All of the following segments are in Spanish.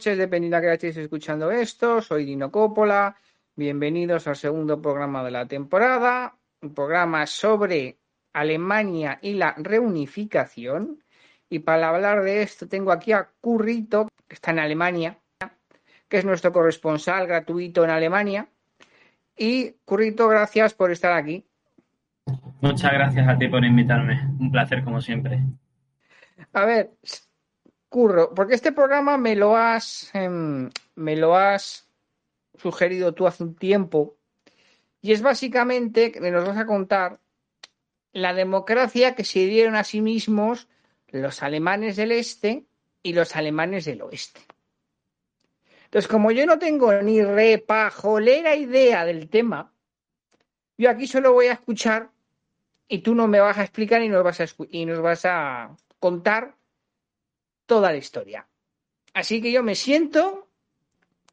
noches, dependiendo a que estéis escuchando esto. Soy Dino Coppola. Bienvenidos al segundo programa de la temporada, un programa sobre Alemania y la reunificación. Y para hablar de esto tengo aquí a Currito, que está en Alemania, que es nuestro corresponsal gratuito en Alemania. Y Currito, gracias por estar aquí. Muchas gracias a ti por invitarme. Un placer como siempre. A ver, Curro, porque este programa me lo has, em, me lo has sugerido tú hace un tiempo y es básicamente que nos vas a contar la democracia que se dieron a sí mismos los alemanes del este y los alemanes del oeste. Entonces, como yo no tengo ni repajolera idea del tema, yo aquí solo voy a escuchar y tú no me vas a explicar y nos vas a, y nos vas a contar toda la historia. Así que yo me siento,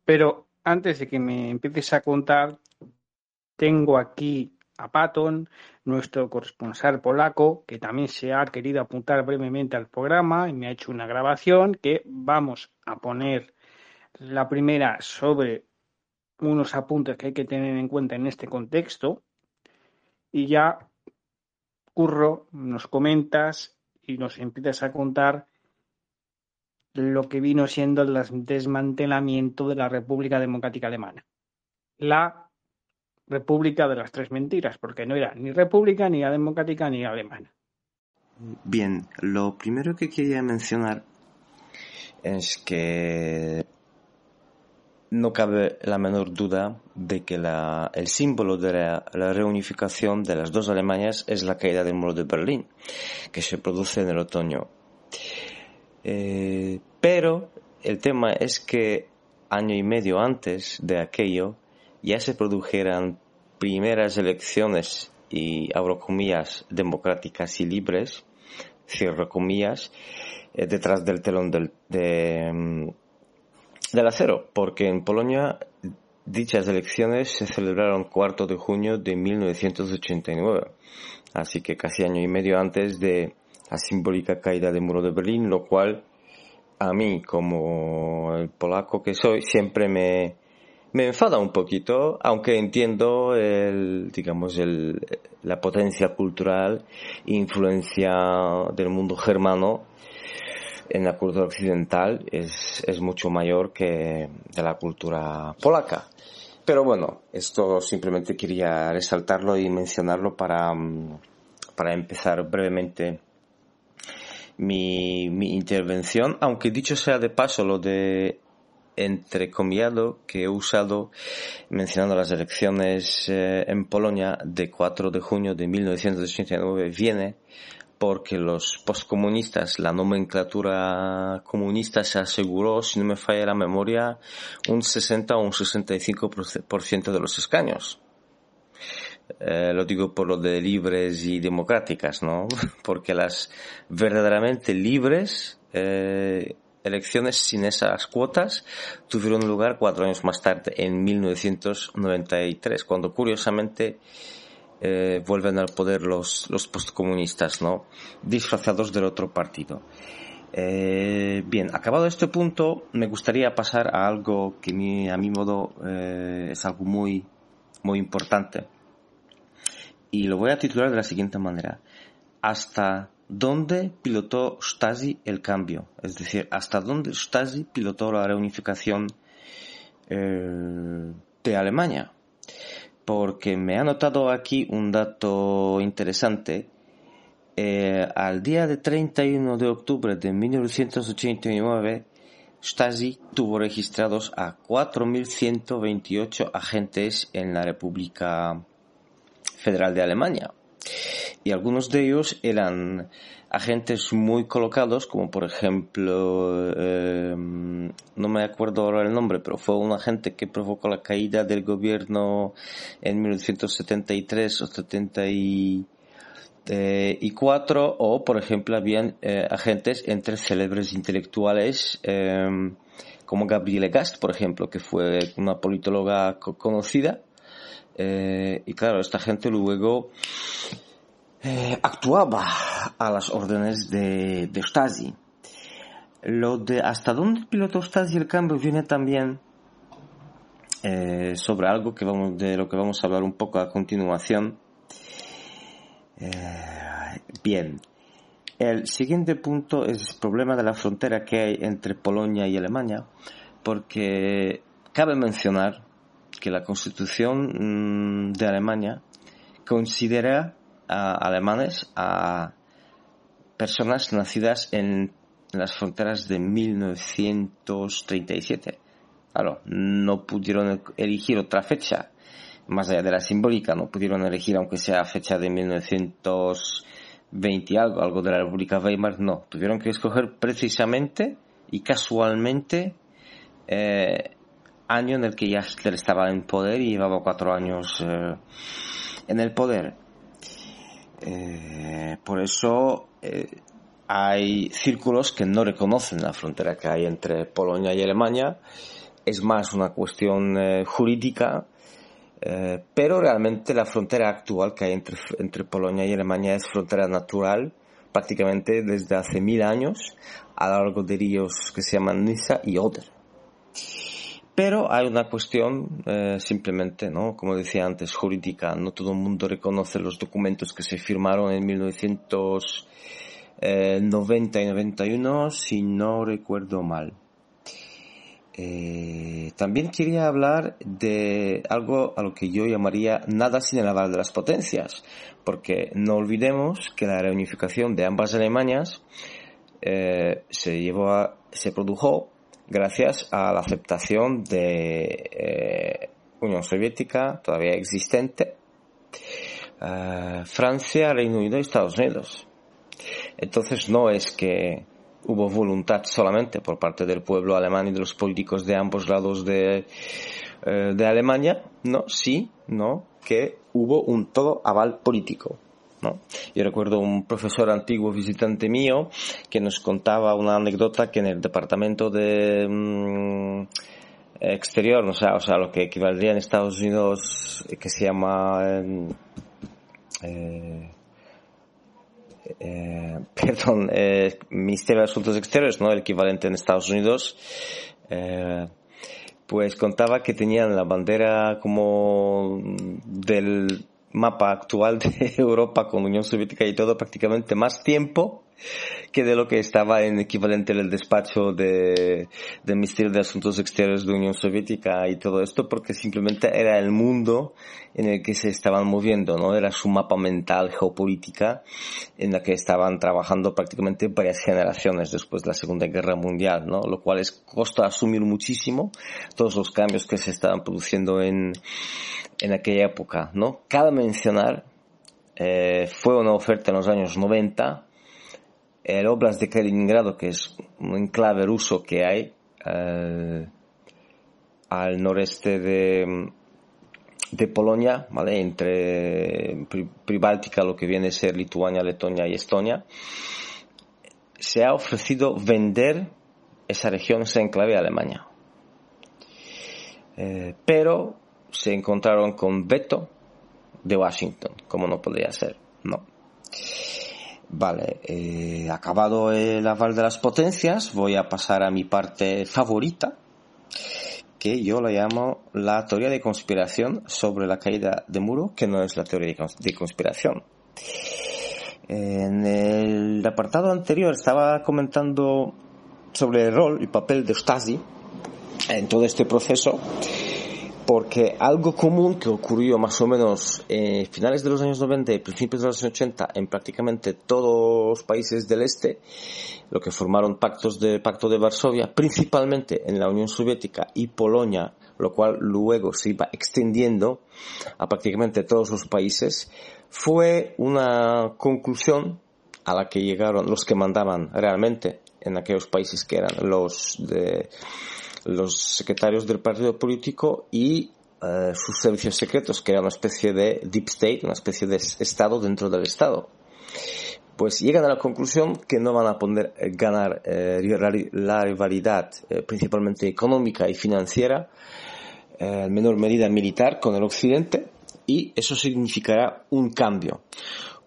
pero antes de que me empieces a contar, tengo aquí a Patton, nuestro corresponsal polaco, que también se ha querido apuntar brevemente al programa y me ha hecho una grabación que vamos a poner la primera sobre unos apuntes que hay que tener en cuenta en este contexto y ya Curro nos comentas y nos empiezas a contar lo que vino siendo el desmantelamiento de la República Democrática Alemana. La República de las Tres Mentiras, porque no era ni república, ni democrática, ni alemana. Bien, lo primero que quería mencionar es que no cabe la menor duda de que el símbolo de la, reunificación de las dos Alemanias es la caída del muro de Berlín, que se produce en el otoño. Eh, pero el tema es que año y medio antes de aquello ya se produjeran primeras elecciones y abro comillas democráticas y libres, cierro comillas, eh, detrás del telón del, de, mm, del acero, porque en Polonia dichas elecciones se celebraron cuarto de junio de 1989, así que casi año y medio antes de la simbólica caída del muro de Berlín, lo cual a mí, como el polaco que soy, siempre me, me enfada un poquito, aunque entiendo el, digamos, el, la potencia cultural e influencia del mundo germano en la cultura occidental es, es mucho mayor que de la cultura polaca. Pero bueno, esto simplemente quería resaltarlo y mencionarlo para, para empezar brevemente mi, intervención, aunque dicho sea de paso lo de entrecomillado que he usado mencionando las elecciones eh, en Polonia de 4 de junio de 1989 viene porque los postcomunistas, la nomenclatura comunista se aseguró, si no me falla la memoria, un 60 o un 65% de los escaños. Eh, lo digo por lo de libres y democráticas, ¿no? Porque las verdaderamente libres eh, elecciones sin esas cuotas tuvieron lugar cuatro años más tarde, en 1993, cuando curiosamente eh, vuelven al poder los, los postcomunistas, ¿no? Disfrazados del otro partido. Eh, bien, acabado este punto, me gustaría pasar a algo que a mi modo eh, es algo muy, muy importante. Y lo voy a titular de la siguiente manera. Hasta dónde pilotó Stasi el cambio, es decir, hasta dónde Stasi pilotó la reunificación de Alemania porque me ha notado aquí un dato interesante. Eh, al día de 31 de octubre de 1989, Stasi tuvo registrados a 4.128 agentes en la República Federal de Alemania. Y algunos de ellos eran agentes muy colocados, como por ejemplo, eh, no me acuerdo ahora el nombre, pero fue un agente que provocó la caída del gobierno en 1973 o 74, o por ejemplo habían eh, agentes entre célebres intelectuales, eh, como Gabriele Gast, por ejemplo, que fue una politóloga conocida, Eh, y claro, esta gente luego eh, actuaba a las órdenes de, Stasi. Lo de hasta dónde el piloto Stasi el cambio viene también eh, sobre algo que vamos, de lo que vamos a hablar un poco a continuación. bien, el siguiente punto es el problema de la frontera que hay entre Polonia y Alemania, porque cabe mencionar que la constitución mm, de Alemania considera a alemanes a personas nacidas en las fronteras de 1937. Claro, no pudieron elegir otra fecha, más allá de la simbólica, no pudieron elegir aunque sea fecha de 1920 algo, algo de la República Weimar, no, tuvieron que escoger precisamente y casualmente eh, año en el que ya Hitler estaba en poder y llevaba cuatro años eh, en el poder. Eh, por eso eh, hay círculos que no reconocen la frontera que hay entre Polonia y Alemania. Es más una cuestión jurídica, pero realmente la frontera actual que hay entre, entre Polonia y Alemania es frontera natural prácticamente desde hace mil años a lo largo de ríos que se llaman Nisa y Oder. Pero hay una cuestión eh, simplemente, ¿no? Como decía antes, jurídica. No todo el mundo reconoce los documentos que se firmaron en 1990 y 91, si no recuerdo mal. Eh, también quería hablar de algo a lo que yo llamaría nada sin el aval de las potencias, porque no olvidemos que la reunificación de ambas Alemanias eh, se llevó a, se produjo gracias a la aceptación de eh, Unión Soviética todavía existente, eh, Francia, Reino Unido y Estados Unidos. Entonces no es que hubo voluntad solamente por parte del pueblo alemán y de los políticos de ambos lados de, eh, de Alemania, no, sí, no, que hubo un todo aval político. Yo recuerdo un profesor antiguo visitante mío que nos contaba una anécdota que en el departamento de mm, exterior, o sea, o sea, lo que equivaldría en Estados Unidos, que se llama eh, eh, perdón, eh, Ministerio de Asuntos Exteriores, ¿no? El equivalente en Estados Unidos, pues contaba que tenían la bandera como del mapa actual de Europa con Unión Soviética y todo prácticamente más tiempo que de lo que estaba en equivalente en el despacho de, del Ministerio de Asuntos Exteriores de Unión Soviética y todo esto porque simplemente era el mundo en el que se estaban moviendo, ¿no? Era su mapa mental geopolítica en la que estaban trabajando prácticamente varias generaciones después de la Segunda Guerra Mundial, ¿no? Lo cual es costo asumir muchísimo todos los cambios que se estaban produciendo en, en aquella época, ¿no? Cabe mencionar, eh, fue una oferta en los años 90, el Oblast de Kaliningrado, que es un enclave ruso que hay eh, al noreste de, Polonia, ¿vale? Entre Pribáltica, lo que viene a ser Lituania, Letonia y Estonia, se ha ofrecido vender esa región, ese enclave a Alemania. Eh, pero se encontraron con veto de Washington, como no podría ser, no. Vale, eh, acabado el aval de las potencias, voy a pasar a mi parte favorita, que yo la llamo la teoría de conspiración sobre la caída de muro, que no es la teoría de conspiración. En el apartado anterior estaba comentando sobre el rol y papel de Stasi en todo este proceso porque algo común que ocurrió más o menos en finales de los años 90 y principios de los años 80 en prácticamente todos los países del este, lo que formaron pactos de pacto de Varsovia, principalmente en la Unión Soviética y Polonia, lo cual luego se iba extendiendo a prácticamente todos los países, fue una conclusión a la que llegaron los que mandaban realmente en aquellos países que eran los de los secretarios del partido político y eh, sus servicios secretos, que era una especie de deep state, una especie de Estado dentro del Estado. Pues llegan a la conclusión que no van a poder eh, ganar eh, la rivalidad principalmente económica y financiera, en menor medida militar con el Occidente, y eso significará un cambio.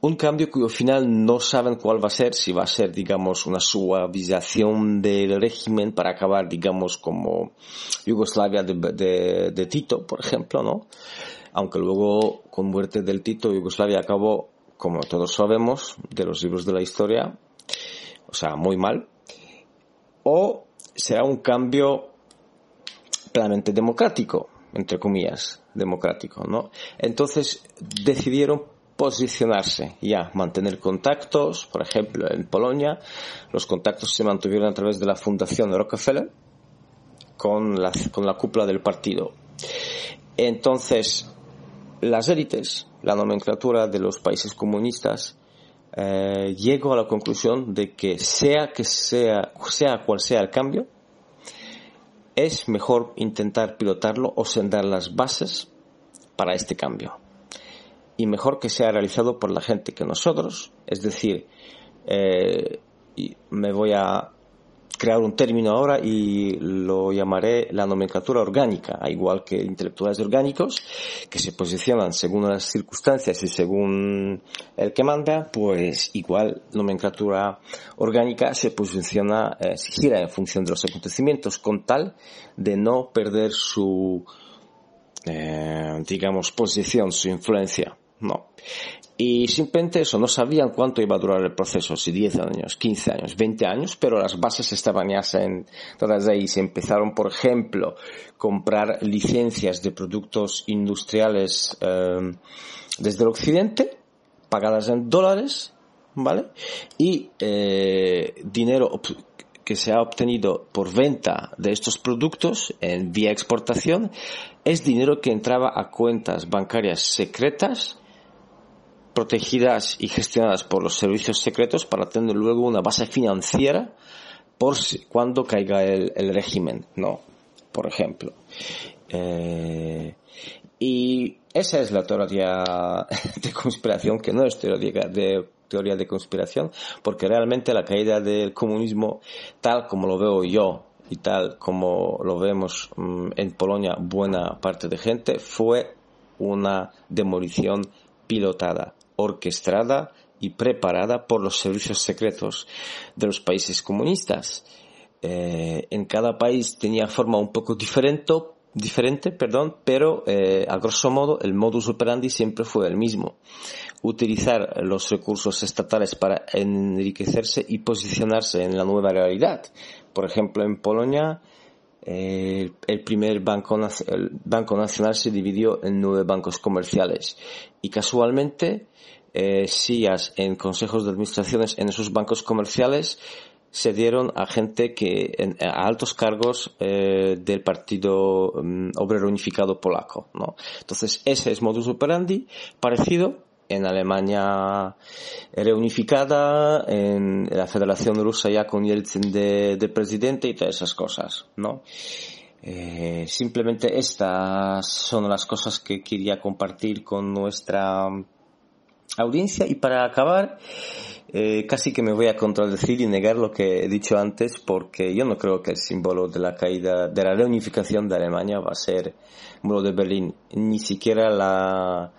Un cambio cuyo final no saben cuál va a ser, si va a ser, digamos, una suavización del régimen para acabar, digamos, como Yugoslavia de, Tito, por ejemplo, ¿no? Aunque luego, con muerte del Tito, Yugoslavia acabó, como todos sabemos, de los libros de la historia, o sea, muy mal. O será un cambio plenamente democrático, entre comillas, democrático, ¿no? Entonces decidieron posicionarse ya, mantener contactos, por ejemplo, en Polonia, los contactos se mantuvieron a través de la fundación Rockefeller con la, con la cúpula del partido. Entonces, las élites, la nomenclatura de los países comunistas, eh, llegó a la conclusión de que sea que sea, sea cual sea el cambio, es mejor intentar pilotarlo o sendar las bases para este cambio. Y mejor que sea realizado por la gente que nosotros, es decir, eh, me voy a crear un término ahora y lo llamaré la nomenclatura orgánica, igual que intelectuales orgánicos, que se posicionan según las circunstancias y según el que manda, pues igual nomenclatura orgánica se posiciona, eh, se gira en función de los acontecimientos, con tal de no perder su, eh, digamos, posición, su influencia. No. Y simplemente eso, no sabían cuánto iba a durar el proceso, si 10 años, 15 años, 20 años, pero las bases estaban ya en todas ahí. Se empezaron, por ejemplo, comprar licencias de productos industriales em, desde el occidente, pagadas en dólares, ¿vale? Y eh, dinero que se ha obtenido por venta de estos productos en vía exportación es dinero que entraba a cuentas bancarias secretas protegidas y gestionadas por los servicios secretos para tener luego una base financiera por cuando caiga el, régimen, ¿no? Por ejemplo. Eh, y esa es la teoría de conspiración, que no es teoría de, teoría de conspiración, porque realmente la caída del comunismo, tal como lo veo yo y tal como lo vemos mm, en Polonia buena parte de gente, fue una demolición pilotada orquestada y preparada por los servicios secretos de los países comunistas. Eh, en cada país tenía forma un poco diferente, perdón, pero eh, a grosso modo el modus operandi siempre fue el mismo. Utilizar los recursos estatales para enriquecerse y posicionarse en la nueva realidad. Por ejemplo, en Polonia, eh, el primer banco, Nacional se dividió en nueve bancos comerciales y casualmente eh, sillas en consejos de administraciones en esos bancos comerciales se dieron a gente que a altos cargos eh, del Partido mm, Obrero Unificado Polaco, ¿no? Entonces ese es modus operandi parecido en Alemania reunificada, en la Federación Rusa ya con Yeltsin de, de presidente y todas esas cosas, ¿no? Eh, simplemente estas son las cosas que quería compartir con nuestra audiencia. Y para acabar, eh, casi que me voy a contradecir y negar lo que he dicho antes, porque yo no creo que el símbolo de la caída, de la reunificación de Alemania va a ser muro de Berlín. Ni siquiera la,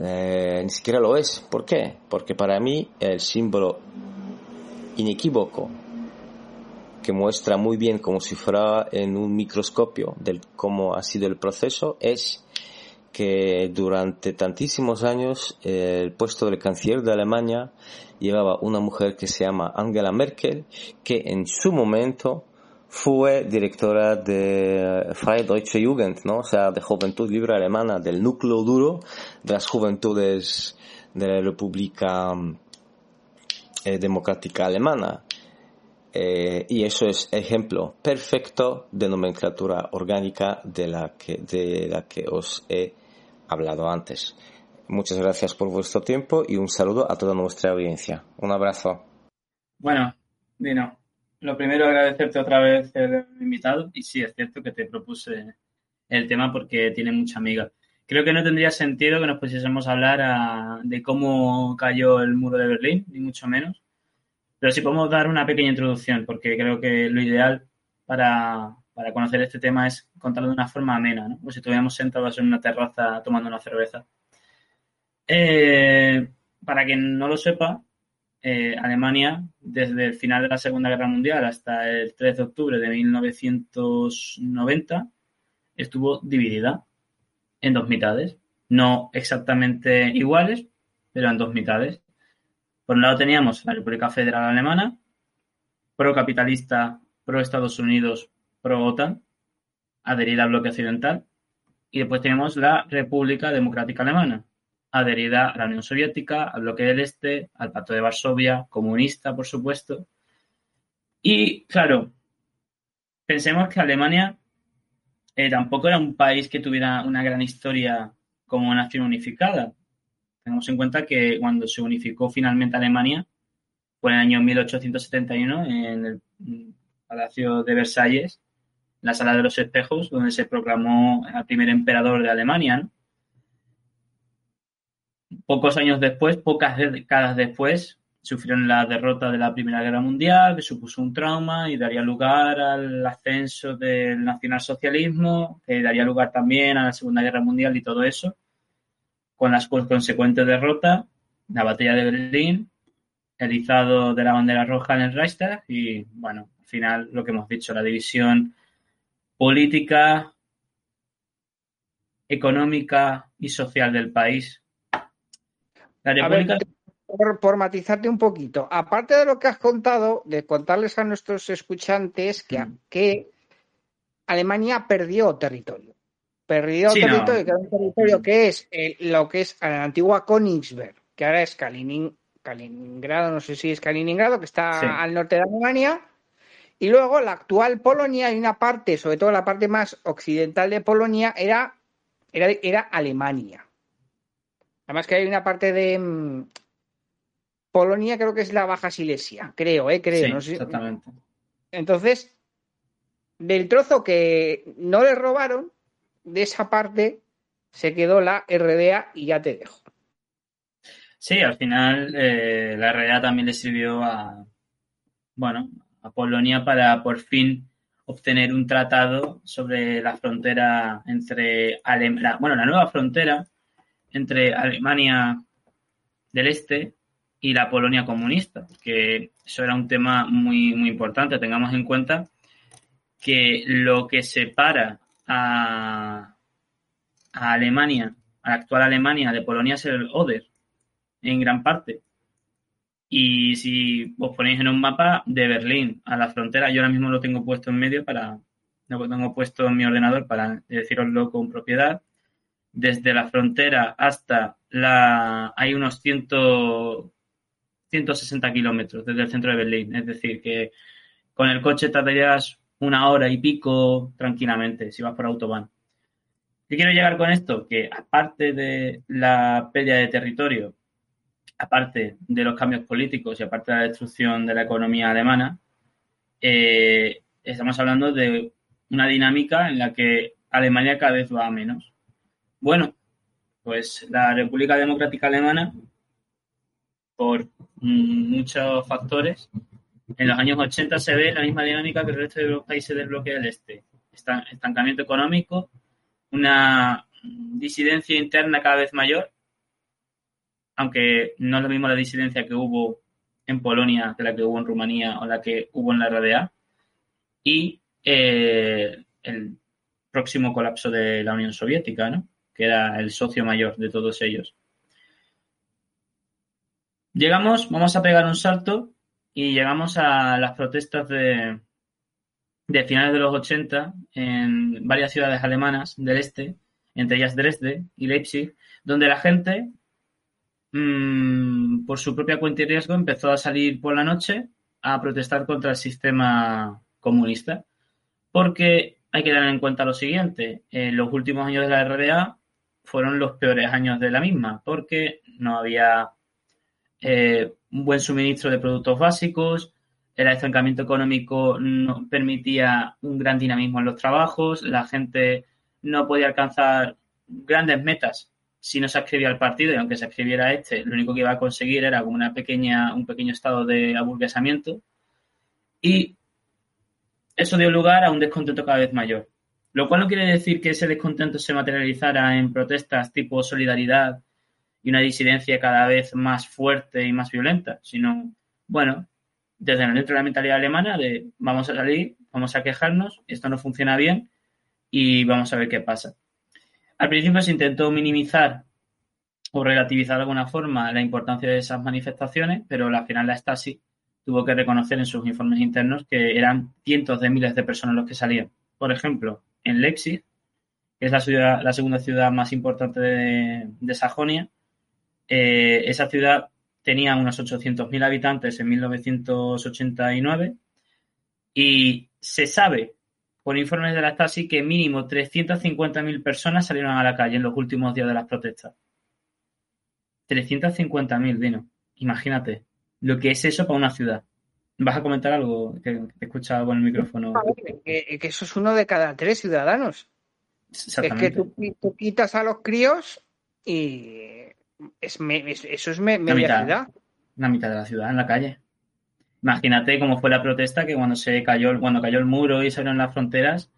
eh, ni siquiera lo es. ¿Por qué? Porque para mí el símbolo inequívoco que muestra muy bien como si fuera en un microscopio del cómo ha sido el proceso es que durante tantísimos años el puesto del canciller de Alemania llevaba una mujer que se llama Angela Merkel, que en su momento fue directora de Freie Deutsche Jugend, ¿no? o sea, de Juventud Libre Alemana, del núcleo duro de las juventudes de la República eh, Democrática Alemana. Eh, y eso es ejemplo perfecto de nomenclatura orgánica de la que, de la que os he hablado antes. Muchas gracias por vuestro tiempo y un saludo a toda nuestra audiencia. Un abrazo. Bueno, Dino, lo primero agradecerte otra vez el invitado y sí, es cierto que te propuse el tema porque tiene mucha amiga. Creo que no tendría sentido que nos pusiésemos a hablar de cómo cayó el muro de Berlín, ni mucho menos. Pero sí podemos dar una pequeña introducción porque creo que lo ideal para, para conocer este tema es contarlo de una forma amena, ¿no? Como si estuviéramos sentados en una terraza tomando una cerveza. Eh, para quien no lo sepa, eh, Alemania, desde el final de la Segunda Guerra Mundial hasta el 3 de octubre de 1990, estuvo dividida en dos mitades. No exactamente iguales, pero en dos mitades. Por un lado teníamos la República Federal Alemana, pro-capitalista, pro-Estados Unidos, pro-OTAN, adherida al bloque occidental. Y después tenemos la República Democrática Alemana, adherida a la Unión Soviética, al bloque del Este, al Pacto de Varsovia, comunista, por supuesto. Y claro, pensemos que Alemania eh, tampoco era un país que tuviera una gran historia como nación unificada. Tenemos en cuenta que cuando se unificó finalmente Alemania fue en el año 1871 en el Palacio de Versalles, en la Sala de los Espejos, donde se proclamó el primer emperador de Alemania. Pocos años después, pocas décadas después, sufrieron la derrota de la Primera Guerra Mundial, que supuso un trauma y daría lugar al ascenso del nacionalsocialismo, que daría lugar también a la Segunda Guerra Mundial y todo eso, con las consecuentes derrotas, la batalla de Berlín, el izado de la bandera roja en el Reichstag y, bueno, al final lo que hemos dicho, la división política, económica y social del país. La República por, matizarte un poquito, aparte de lo que has contado, de contarles a nuestros escuchantes que, mm. que Alemania perdió territorio. Perdió territorio, que un territorio que es lo que es la antigua Königsberg, que ahora es Kaliningrado, no sé si es Kaliningrado, que está al norte de Alemania. Y luego la actual Polonia, hay una parte, sobre todo la parte más occidental de Polonia, era, era, era Alemania. Además que hay una parte de, mm, Polonia creo que es la Baja Silesia, creo, ¿eh? Creo. Sí, exactamente. Entonces, del trozo que no le robaron, de esa parte se quedó la RDA y ya te dejo. Sí, al final eh, la RDA también le sirvió a, bueno, a Polonia para por fin obtener un tratado sobre la frontera entre Alemania, bueno, la nueva frontera entre Alemania del Este y la Polonia comunista, que eso era un tema muy, muy importante. Tengamos en cuenta que lo que separa a, a Alemania, a la actual Alemania de Polonia es el Oder, en gran parte. Y si os ponéis en un mapa de Berlín a la frontera, yo ahora mismo lo tengo puesto en medio para, lo tengo puesto en mi ordenador para deciroslo con propiedad. Desde la frontera hasta la, hay unos ciento 160 kilómetros desde el centro de Berlín. Es decir, que con el coche tardarías una hora y pico tranquilamente si vas por autobahn. ¿Qué quiero llegar con esto? Que aparte de la pérdida de territorio, aparte de los cambios políticos y aparte de la destrucción de la economía alemana, eh, estamos hablando de una dinámica en la que Alemania cada vez va a menos. Bueno, pues la República Democrática Alemana por muchos factores. En los años 80 se ve la misma dinámica que el resto de los países del bloque del Este. Estancamiento económico, una disidencia interna cada vez mayor, aunque no es lo mismo la disidencia que hubo en Polonia que la que hubo en Rumanía o la que hubo en la RDA, y eh, el próximo colapso de la Unión Soviética, ¿no? Que era el socio mayor de todos ellos. Llegamos, vamos a pegar un salto y llegamos a las protestas de, finales de los 80 en varias ciudades alemanas del este, entre ellas Dresde y Leipzig, donde la gente, mmm, por su propia cuenta y riesgo, empezó a salir por la noche a protestar contra el sistema comunista. Porque hay que tener en cuenta lo siguiente, en los últimos años de la RDA fueron los peores años de la misma, porque no había eh, un buen suministro de productos básicos, el estancamiento económico no permitía un gran dinamismo en los trabajos, la gente no podía alcanzar grandes metas si no se escribía el partido y aunque se escribiera este, lo único que iba a conseguir era como una pequeña, un pequeño estado de aburguesamiento. Y eso dio lugar a un descontento cada vez mayor. Lo cual no quiere decir que ese descontento se materializara en protestas tipo solidaridad y una disidencia cada vez más fuerte y más violenta, sino, bueno, desde dentro de la mentalidad alemana de vamos a salir, vamos a quejarnos, esto no funciona bien y vamos a ver qué pasa. Al principio se intentó minimizar o relativizar de alguna forma la importancia de esas manifestaciones, pero al final la Stasi tuvo que reconocer en sus informes internos que eran cientos de miles de personas los que salían. Por ejemplo, en Leipzig, que es la, ciudad, la segunda ciudad más importante de, Sajonia. Eh, esa ciudad tenía unos 800.000 habitantes en 1989 y se sabe por informes de la Stasi que mínimo 350.000 personas salieron a la calle en los últimos días de las protestas. 350.000, Dino. Imagínate lo que es eso para una ciudad. ¿Vas a comentar algo que te he escuchado con el micrófono? Que, eso es uno de cada tres ciudadanos. Es que tú, quitas a los críos y es, eso es media mitad, ciudad. La mitad de la ciudad en la calle. Imagínate cómo fue la protesta que cuando se cayó, cuando cayó el muro y se abrieron las fronteras,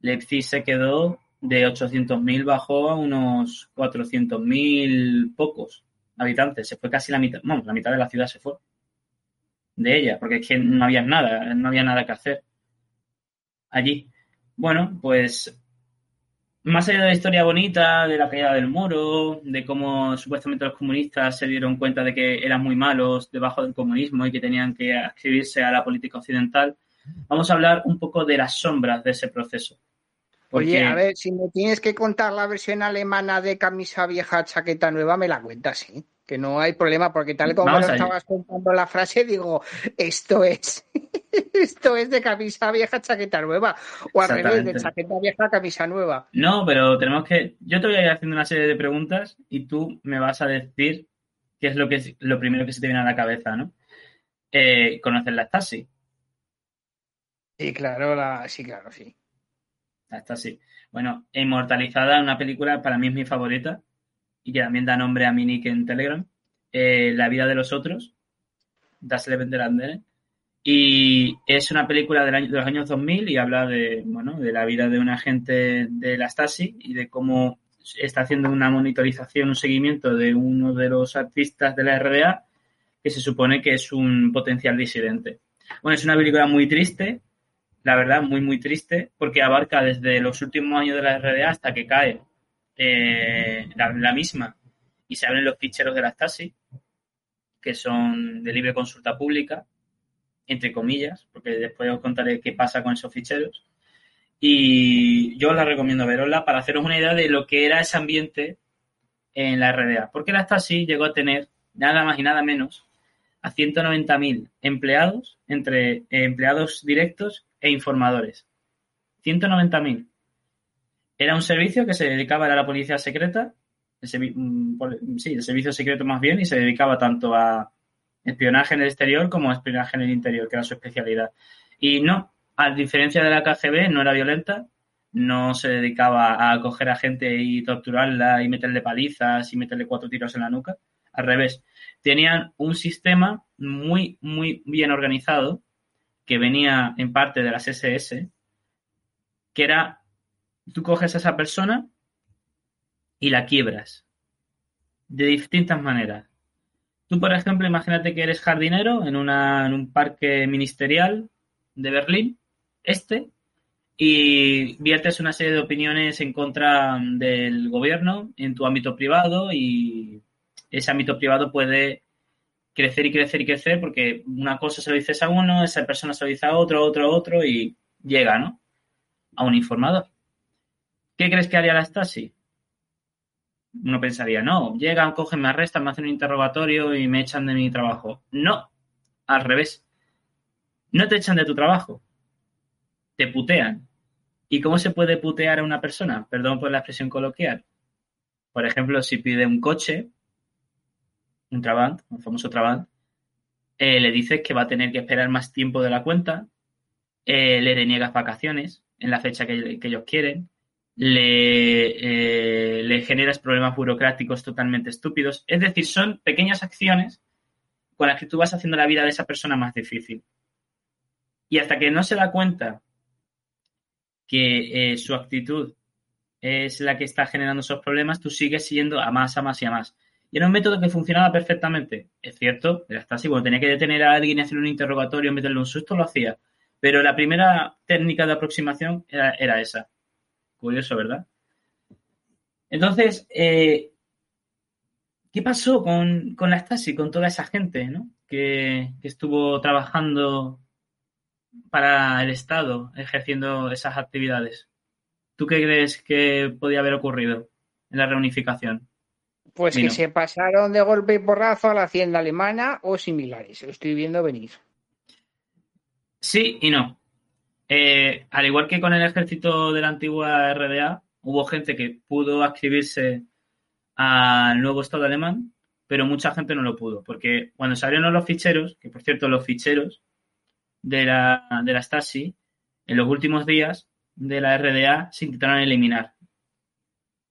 Leipzig se quedó de 800.000 bajó a unos 400.000 pocos habitantes. Se fue casi la mitad, bueno, la mitad de la ciudad se fue de ella, porque es que no había nada, no había nada que hacer allí. Bueno, pues más allá de la historia bonita, de la caída del muro, de cómo supuestamente los comunistas se dieron cuenta de que eran muy malos debajo del comunismo y que tenían que adscribirse a la política occidental, vamos a hablar un poco de las sombras de ese proceso. Oye, a ver, si me tienes que contar la versión alemana de camisa vieja, chaqueta nueva, me la cuentas, ¿sí? Que no hay problema, porque tal como lo estabas contando la frase, digo, esto es, esto es de camisa vieja, chaqueta nueva, o al revés, de chaqueta vieja, camisa nueva. No, pero tenemos que, yo te voy a ir haciendo una serie de preguntas y tú me vas a decir qué es lo que es lo primero que se te viene a la cabeza, ¿no? Eh, ¿Conoces la Stasi? Sí, claro, la, sí, claro, sí. La Stasi. Bueno, inmortalizada una película, para mí es mi favorita, y que también da nombre a mi nick en Telegram, eh, La vida de los otros, Das der Anderen. Y es una película de los años 2000 y habla de, bueno, de la vida de un agente de la Stasi y de cómo está haciendo una monitorización, un seguimiento de uno de los artistas de la RDA que se supone que es un potencial disidente. Bueno, es una película muy triste, la verdad, muy, muy triste, porque abarca desde los últimos años de la RDA hasta que cae eh, la, misma y se abren los ficheros de la Stasi, que son de libre consulta pública, entre comillas, porque después os contaré qué pasa con esos ficheros. Y yo os la recomiendo verosla para haceros una idea de lo que era ese ambiente en la RDA. Porque la Stasi llegó a tener nada más y nada menos a 190.000 empleados, entre empleados directos e informadores. 190.000. Era un servicio que se dedicaba a la policía secreta, mm, sí, el servicio secreto más bien, y se dedicaba tanto a espionaje en el exterior como a espionaje en el interior, que era su especialidad. Y no, a diferencia de la KGB, no era violenta, no se dedicaba a coger a gente y torturarla y meterle palizas y meterle cuatro tiros en la nuca. Al revés, tenían un sistema muy, muy bien organizado que venía en parte de las SS, que era tú coges a esa persona y la quiebras de distintas maneras. Tú, por ejemplo, imagínate que eres jardinero en, en un parque ministerial de Berlín, este, y viertes una serie de opiniones en contra del gobierno en tu ámbito privado y ese ámbito privado puede crecer y crecer y crecer porque una cosa se lo dices a uno, esa persona se lo dice a otro, otro, otro y llega, ¿no? A un informador. ¿Qué crees que haría la Stasi? Uno pensaría, no, llegan, cogen, me arrestan, me hacen un interrogatorio y me echan de mi trabajo. No, al revés. No te echan de tu trabajo, te putean. ¿Y cómo se puede putear a una persona? Perdón por la expresión coloquial. Por ejemplo, si pide un coche, un Trabant, un famoso Trabant, eh, le dices que va a tener que esperar más tiempo de la cuenta, eh, le deniegas vacaciones en la fecha que ellos quieren, le, eh, generas problemas burocráticos totalmente estúpidos. Es decir, son pequeñas acciones con las que tú vas haciendo la vida de esa persona más difícil. Y hasta que no se da cuenta que eh, su actitud es la que está generando esos problemas, tú sigues siguiendo a más, a más y a más. Y era un método que funcionaba perfectamente. Es cierto, era así. Cuando tenía que detener a alguien y hacer un interrogatorio, meterle un susto, lo hacía. Pero la primera técnica de aproximación era, esa. Curioso, ¿verdad? Entonces, eh, ¿qué pasó con, la Stasi, con toda esa gente ¿no? que, que estuvo trabajando para el Estado, ejerciendo esas actividades? ¿Tú qué crees que podía haber ocurrido en la reunificación? Pues que se pasaron de golpe y porrazo a la hacienda alemana o similares. Lo estoy viendo venir. Sí y no. Eh, al igual que con el ejército de la antigua RDA, hubo gente que pudo adscribirse al nuevo Estado alemán, pero mucha gente no lo pudo, porque cuando se abrieron los ficheros, que por cierto los ficheros de la, de la Stasi, en los últimos días de la RDA se intentaron eliminar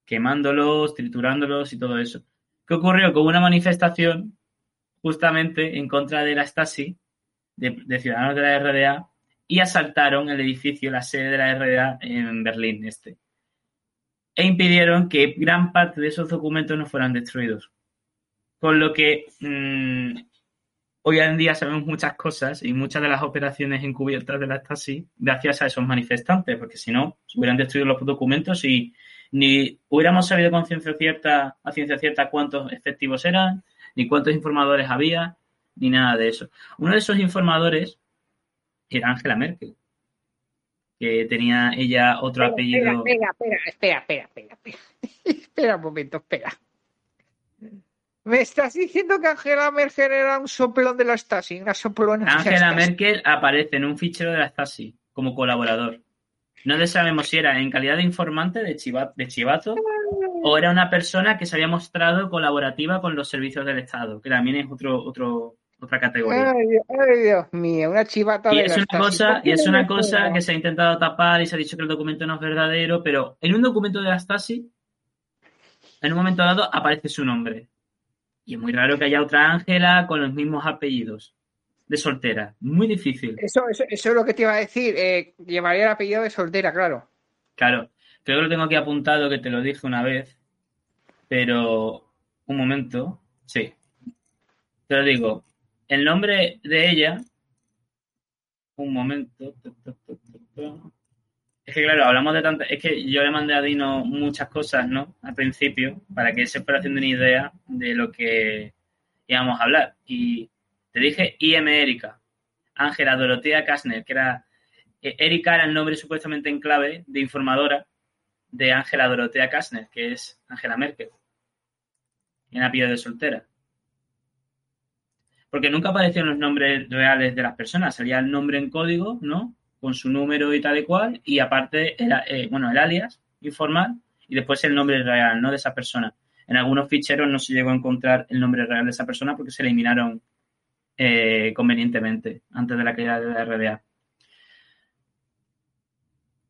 quemándolos, triturándolos y todo eso. ¿Qué ocurrió? Con una manifestación justamente en contra de la Stasi, de, ciudadanos de la RDA, y asaltaron el edificio, la sede de la RDA en Berlín Este. E impidieron que gran parte de esos documentos no fueran destruidos. Con lo que mm, hoy en día sabemos muchas cosas y muchas de las operaciones encubiertas de la Stasi gracias a esos manifestantes, porque si no, se hubieran destruido los documentos y ni hubiéramos sabido con ciencia cierta, a ciencia cierta cuántos efectivos eran, ni cuántos informadores había, ni nada de eso. Uno de esos informadores era Angela Merkel, que tenía ella otro apellido. Espera, espera, espera, espera, espera, espera. espera un momento, espera. ¿Me estás diciendo que Angela Merkel era un soplón de la Stasi? Una soplona Angela Merkel aparece en un fichero de la Stasi como colaborador. No sabemos si era en calidad de informante de, de chivato o era una persona que se había mostrado colaborativa con los servicios del Estado, que también es otro, otro, otra categoría. Ay, Dios mío, una chivata y es una cosa Y es una cosa que se ha intentado tapar y se ha dicho que el documento no es verdadero, pero en un documento de la Stasi, en un momento dado, aparece su nombre. Y es muy raro que haya otra Ángela con los mismos apellidos de soltera. Muy difícil. Eso, eso, es lo que te iba a decir. Eh, llevaría el apellido de soltera, claro. Claro. Creo que lo tengo aquí apuntado, que te lo dije una vez. Pero, un momento. Sí. Te lo digo. El nombre de ella. Un momento. Es que, claro, hablamos de tantas. Es que yo le mandé a Dino muchas cosas, ¿no? Al principio, para que se fuera haciendo una idea de lo que íbamos a hablar. Y te dije IM Erika. Ángela Dorotea Kastner, que era. Eh, Erika era el nombre supuestamente en clave de informadora de Ángela Dorotea Kastner, que es Ángela Merkel. En apellido de soltera. Porque nunca aparecieron los nombres reales de las personas. Salía el nombre en código, ¿no? Con su número y tal y cual. Y aparte, era, eh, bueno, el alias informal y después el nombre real, ¿no? De esa persona. En algunos ficheros no se llegó a encontrar el nombre real de esa persona porque se eliminaron eh, convenientemente antes de la caída de la RDA.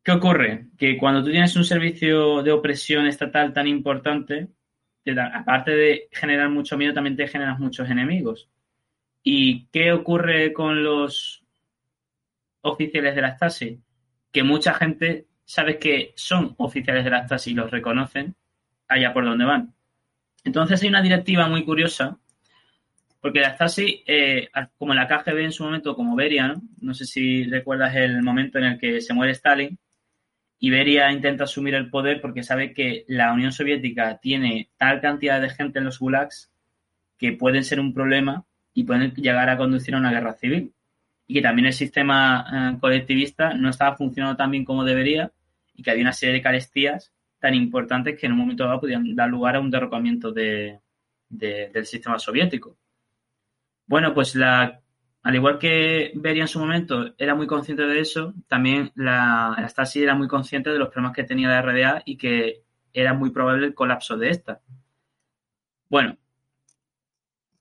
¿Qué ocurre? Que cuando tú tienes un servicio de opresión estatal tan importante, aparte de generar mucho miedo, también te generas muchos enemigos. ¿Y qué ocurre con los oficiales de la Stasi? Que mucha gente sabe que son oficiales de la Stasi y los reconocen allá por donde van. Entonces hay una directiva muy curiosa porque la Stasi, eh, como la KGB en su momento, como Beria, ¿no? No sé si recuerdas el momento en el que se muere Stalin y Beria intenta asumir el poder porque sabe que la Unión Soviética tiene tal cantidad de gente en los gulags que pueden ser un problema y pueden llegar a conducir a una guerra civil. Y que también el sistema eh, colectivista no estaba funcionando tan bien como debería y que había una serie de carestías tan importantes que en un momento dado podían dar lugar a un derrocamiento del sistema soviético. Bueno, pues la, al igual que Beria en su momento era muy consciente de eso, también la, la Stasi era muy consciente de los problemas que tenía la RDA y que era muy probable el colapso de esta. Bueno,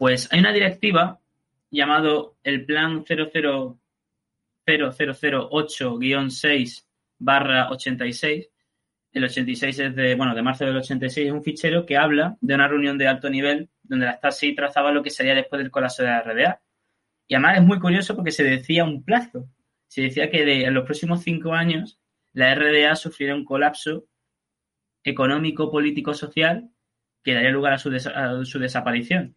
pues hay una directiva llamado el Plan 00008-6 barra 86. El 86 es de, bueno, de marzo del 86, es un fichero que habla de una reunión de alto nivel donde la Stasi trazaba lo que sería después del colapso de la RDA. Y además es muy curioso porque se decía un plazo. Se decía que en los próximos cinco años la RDA sufriera un colapso económico, político, social que daría lugar a su, desaparición.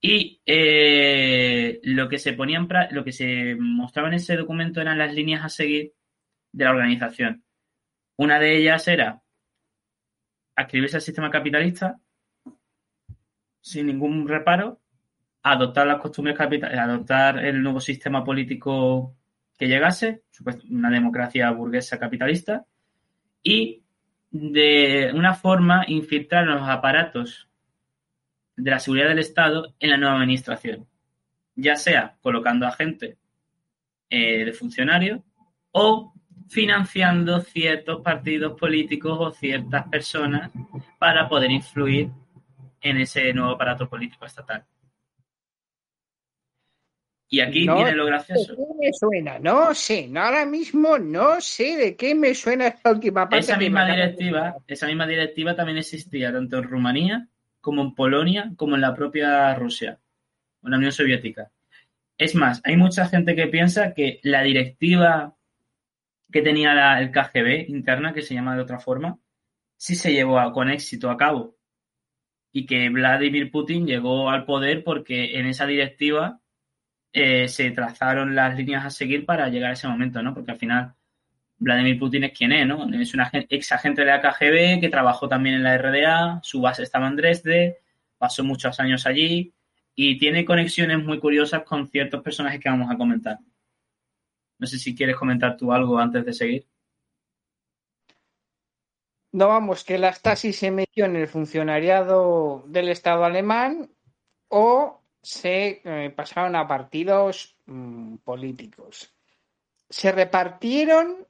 Y eh, lo que se ponía lo que se mostraba en ese documento eran las líneas a seguir de la organización. Una de ellas era adscribirse al sistema capitalista sin ningún reparo, adoptar las costumbres capitalistas, adoptar el nuevo sistema político que llegase, una democracia burguesa capitalista, y de una forma infiltrar los aparatos de la seguridad del Estado en la nueva administración, ya sea colocando a gente eh, de funcionarios o financiando ciertos partidos políticos o ciertas personas para poder influir en ese nuevo aparato político estatal. Y aquí viene lo gracioso. ¿De qué me suena? No sé, ahora mismo no sé de qué me suena esta última parte. Esa misma directiva, esa misma directiva también existía tanto en Rumanía como en Polonia, como en la propia Rusia, en la Unión Soviética. Es más, hay mucha gente que piensa que la directiva que tenía el KGB interna, que se llama de otra forma, sí se llevó con éxito a cabo. Y que Vladimir Putin llegó al poder porque en esa directiva eh, se trazaron las líneas a seguir para llegar a ese momento, ¿no? Porque al final Vladimir Putin es quien es, ¿no? Es un ex agente de la KGB que trabajó también en la RDA, su base estaba en Dresde, pasó muchos años allí y tiene conexiones muy curiosas con ciertos personajes que vamos a comentar. No sé si quieres comentar tú algo antes de seguir. No, vamos, que la Stasi se metió en el funcionariado del Estado alemán o se eh, pasaron a partidos mm, políticos. Se repartieron,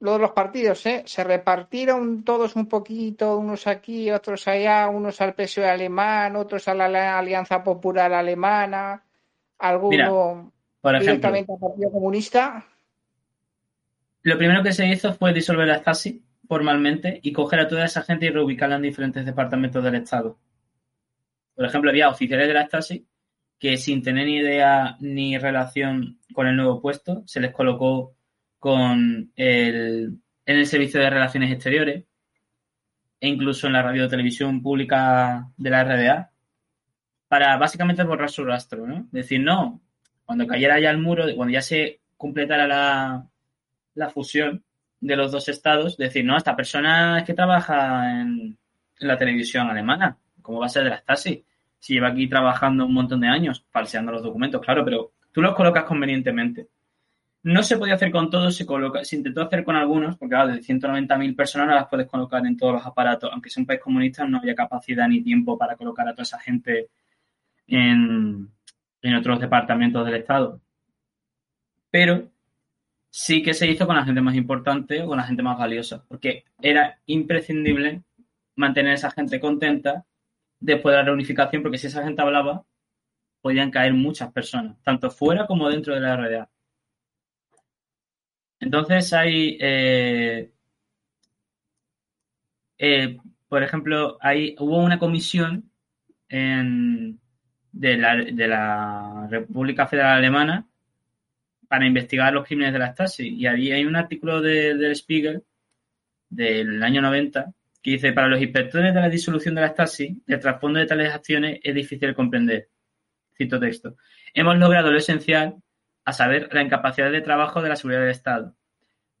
lo de los partidos, ¿eh? se repartieron todos un poquito, unos aquí, otros allá, unos al PSOE alemán, otros a la Alianza Popular Alemana, alguno directamente al Partido Comunista. Lo primero que se hizo fue disolver la Stasi formalmente y coger a toda esa gente y reubicarla en diferentes departamentos del Estado. Por ejemplo, había oficiales de la Stasi que sin tener ni idea ni relación con el nuevo puesto, se les colocó con el, en el servicio de relaciones exteriores e incluso en la radio televisión pública de la RDA para básicamente borrar su rastro, ¿no? Decir, no, cuando cayera ya el muro, cuando ya se completara la, la fusión de los dos estados, decir, no, esta persona es que trabaja en, la televisión alemana, ¿cómo va a ser de la Stasi? si lleva aquí trabajando un montón de años, falseando los documentos, claro, pero tú los colocas convenientemente. No se podía hacer con todos, se, intentó hacer con algunos, porque claro, de 190.000 personas no las puedes colocar en todos los aparatos. Aunque sea un país comunista, no había capacidad ni tiempo para colocar a toda esa gente en, en otros departamentos del Estado. Pero sí que se hizo con la gente más importante o con la gente más valiosa, porque era imprescindible mantener a esa gente contenta después de la reunificación, porque si esa gente hablaba, podían caer muchas personas, tanto fuera como dentro de la RDA. Entonces hay, eh, eh, por ejemplo, hay, hubo una comisión de, la, República Federal Alemana para investigar los crímenes de la Stasi. Y ahí hay un artículo de, del Spiegel del año 90 que dice, para los inspectores de la disolución de la Stasi, el trasfondo de tales acciones es difícil de comprender. Cito texto. Hemos logrado lo esencial, a saber, la incapacidad de trabajo de la seguridad del Estado.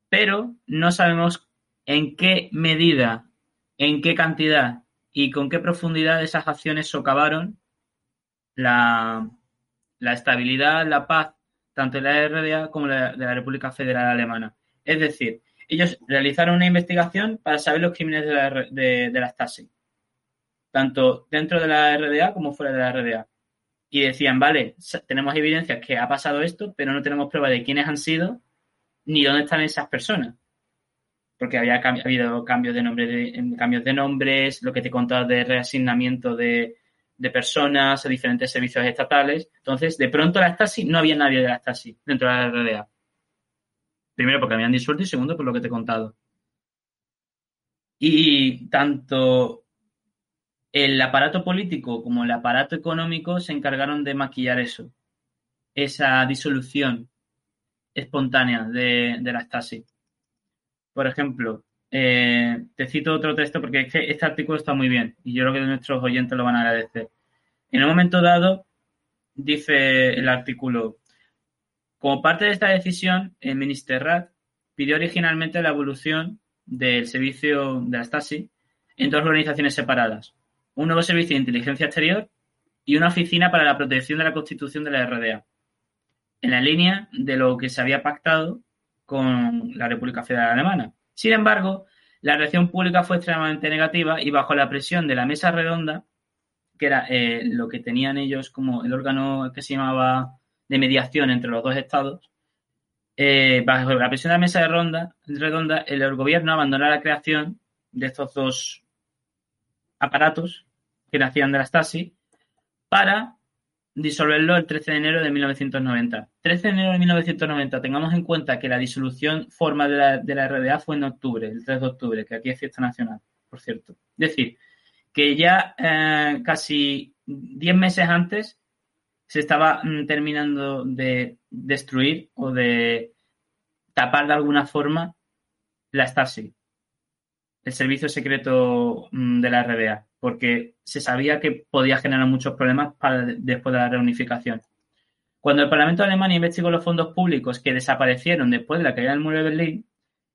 Pero no sabemos en qué medida, en qué cantidad y con qué profundidad esas acciones socavaron la, estabilidad, la paz, tanto de la RDA como de la República Federal Alemana. Es decir, ellos realizaron una investigación para saber los crímenes de la, de, la Stasi, tanto dentro de la RDA como fuera de la RDA. Y decían, vale, tenemos evidencias que ha pasado esto, pero no tenemos prueba de quiénes han sido ni dónde están esas personas. Porque había habido cambios de, nombre cambios de nombres, lo que te contaba de reasignamiento de, de personas a diferentes servicios estatales. Entonces, de pronto la Stasi, no había nadie de la Stasi dentro de la RDA. Primero porque habían disuelto y segundo por lo que te he contado. Y tanto el aparato político como el aparato económico se encargaron de maquillar eso, esa disolución espontánea de, la Stasi. por ejemplo, eh, te cito otro texto porque es que este artículo está muy bien y yo creo que nuestros oyentes lo van a agradecer. En un momento dado, dice el artículo, como parte de esta decisión, el Ministerrat pidió originalmente la evolución del servicio de la Stasi en dos organizaciones separadas, un nuevo servicio de inteligencia exterior y una oficina para la protección de la constitución de la RDA, en la línea de lo que se había pactado con la República Federal Alemana. Sin embargo, la reacción pública fue extremadamente negativa y bajo la presión de la mesa redonda, que era eh, lo que tenían ellos como el órgano que se llamaba de mediación entre los dos estados, eh, bajo la presión de la mesa de ronda, redonda, el gobierno abandonó la creación de estos dos aparatos que nacían de la Stasi para disolverlo el 13 de enero de 1990. 13 de enero de 1990, tengamos en cuenta que la disolución formal de la, de la RDA fue en octubre, el 3 de octubre, que aquí es fiesta nacional, por cierto. Es decir, que ya eh, casi 10 meses antes se estaba mm, terminando de destruir o de tapar de alguna forma la Stasi, el servicio secreto mm, de la RDA porque se sabía que podía generar muchos problemas después de la reunificación. Cuando el Parlamento alemán investigó los fondos públicos que desaparecieron después de la caída del muro de Berlín,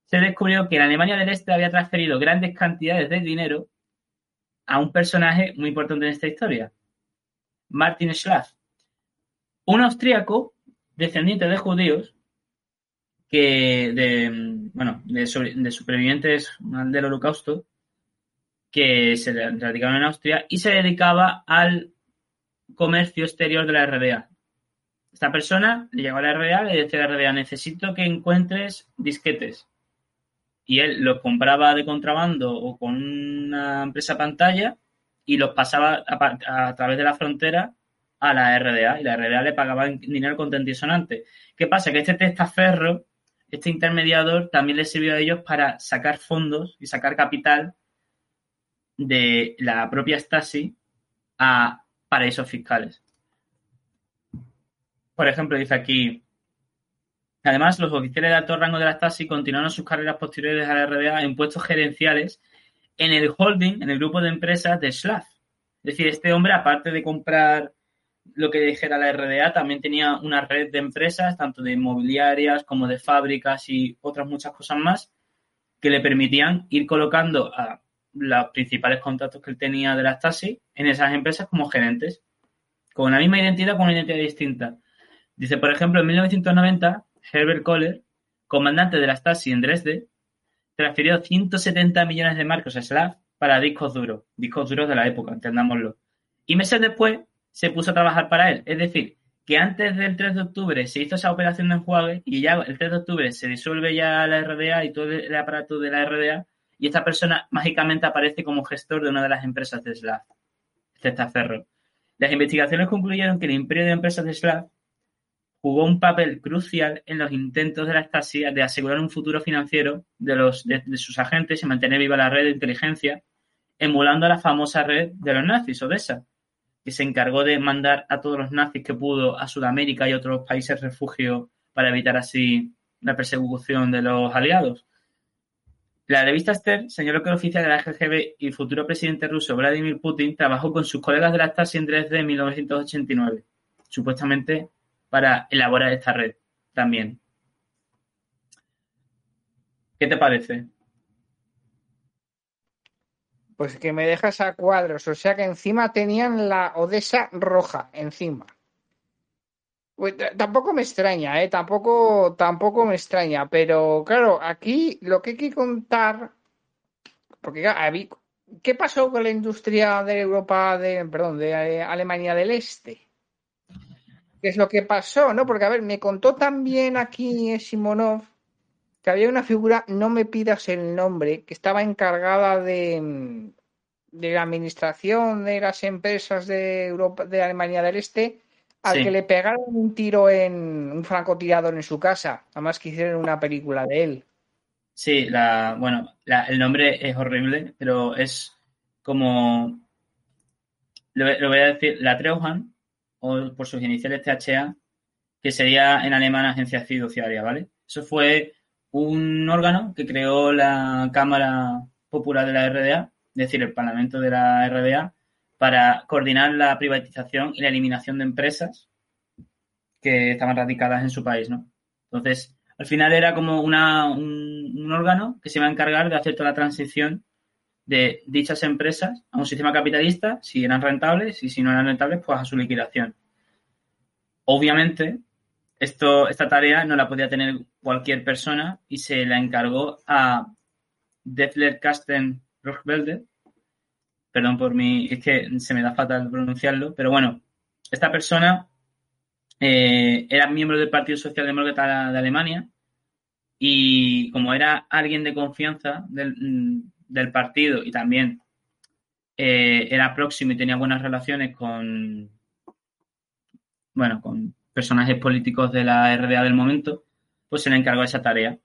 se descubrió que la Alemania del Este había transferido grandes cantidades de dinero a un personaje muy importante en esta historia, Martin Schlaff, un austríaco descendiente de judíos que de, bueno, de supervivientes del holocausto que se radicaron en Austria y se dedicaba al comercio exterior de la RDA. Esta persona le llegó a la RDA y le decía a la RDA, necesito que encuentres disquetes. Y él los compraba de contrabando o con una empresa pantalla y los pasaba a, través de la frontera a la RDA y la RDA le pagaba dinero contento y sonante. ¿Qué pasa? Que este testaferro, este intermediador, también le sirvió a ellos para sacar fondos y sacar capital de la propia Stasi a paraísos fiscales. Por ejemplo, dice aquí, además los oficiales de alto rango de la Stasi continuaron sus carreras posteriores a la RDA en puestos gerenciales en el holding, en el grupo de empresas de Schlaf. Es decir, este hombre, aparte de comprar lo que dijera la RDA, también tenía una red de empresas, tanto de inmobiliarias como de fábricas y otras muchas cosas más, que le permitían ir colocando a los principales contactos que él tenía de la Stasi en esas empresas como gerentes, con la misma identidad, con una identidad distinta. Dice, por ejemplo, en 1990, Herbert Kohler, comandante de la Stasi en Dresde, transfirió 170 millones de marcos a Slav para discos duros, discos duros de la época, entendámoslo. Y meses después se puso a trabajar para él. Es decir, que antes del 3 de octubre se hizo esa operación de enjuague y ya el 3 de octubre se disuelve ya la RDA y todo el aparato de la RDA y esta persona mágicamente aparece como gestor de una de las empresas de Slav, Ferro. Las investigaciones concluyeron que el imperio de empresas de Slav jugó un papel crucial en los intentos de la Stasi de asegurar un futuro financiero de, los, de, sus agentes y mantener viva la red de inteligencia, emulando a la famosa red de los nazis, Odessa, que se encargó de mandar a todos los nazis que pudo a Sudamérica y otros países refugio para evitar así la persecución de los aliados. La revista Stern señaló que el oficial de la KGB y futuro presidente ruso Vladimir Putin trabajó con sus colegas de la Stasi en Dresde en 1989, supuestamente para elaborar esta red también. ¿Qué te parece? Pues que me dejas a cuadros, o sea que encima tenían la Odessa roja, encima. Pues, tampoco me extraña, ¿eh? Tampoco, tampoco me extraña, pero claro, aquí lo que hay que contar, porque ¿qué pasó con la industria de Europa, de, perdón, de eh, Alemania del Este? ¿Qué es lo que pasó, no? Porque, a ver, me contó también aquí Simonov que había una figura, no me pidas el nombre, que estaba encargada de, de la administración de las empresas de Europa, de Alemania del Este, al que le pegaron un tiro en un francotirador en su casa. Además que hicieron una película de él. Sí, la, bueno, el nombre es horrible, pero es como, lo, voy a decir, la Treuhan, o por sus iniciales THA, que sería en alemán agencia fiduciaria, ¿vale? Eso fue un órgano que creó la Cámara Popular de la RDA, es decir, el Parlamento de la RDA, para coordinar la privatización y la eliminación de empresas que estaban radicadas en su país, ¿no? Entonces, al final era como una, un, órgano que se iba a encargar de hacer toda la transición de dichas empresas a un sistema capitalista, si eran rentables y si no eran rentables, pues a su liquidación. Obviamente, esto, esta tarea no la podía tener cualquier persona y se la encargó a Defler Kasten Rochbelde. Perdón por mi, es que se me da fatal pronunciarlo, pero bueno, esta persona eh, era miembro del Partido Socialdemócrata de Alemania y como era alguien de confianza del, partido y también eh, era próximo y tenía buenas relaciones con, bueno, con personajes políticos de la RDA del momento, pues se le encargó esa tarea.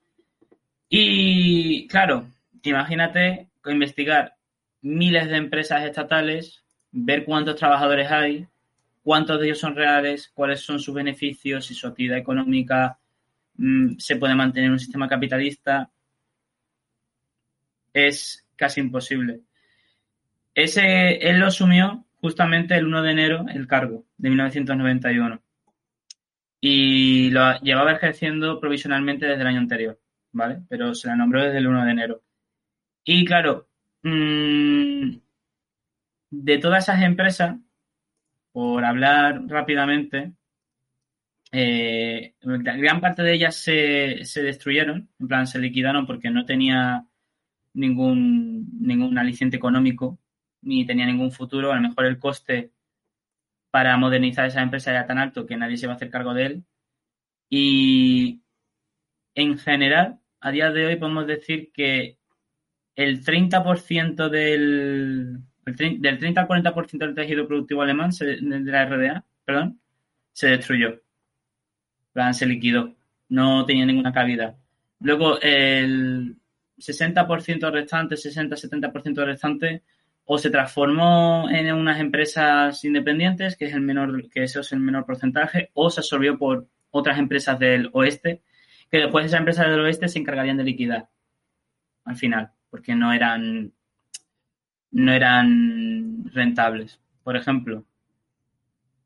Y claro, imagínate investigar miles de empresas estatales, ver cuántos trabajadores hay, cuántos de ellos son reales, cuáles son sus beneficios, si su actividad económica mm, se puede mantener en un sistema capitalista, es casi imposible. Ese, él lo asumió justamente el 1 de enero el cargo de 1991 y lo llevaba ejerciendo provisionalmente desde el año anterior, ¿vale? Pero se la nombró desde el 1 de enero. Y claro, mm, de todas esas empresas, por hablar rápidamente, eh, gran parte de ellas se, se, destruyeron, en plan se liquidaron porque no tenía ningún, ningún aliciente económico ni tenía ningún futuro. A lo mejor el coste para modernizar esa empresa era tan alto que nadie se va a hacer cargo de él. Y en general, a día de hoy podemos decir que el 30% del, del 30 al 40% del tejido productivo alemán de la RDA, perdón, se destruyó. Se liquidó. No tenía ninguna cabida. Luego, el 60% restante, 60-70% restante, o se transformó en unas empresas independientes, que es el menor, que eso es el menor porcentaje, o se absorbió por otras empresas del oeste, que después esas empresas del oeste se encargarían de liquidar al final, porque no eran no eran rentables. Por ejemplo,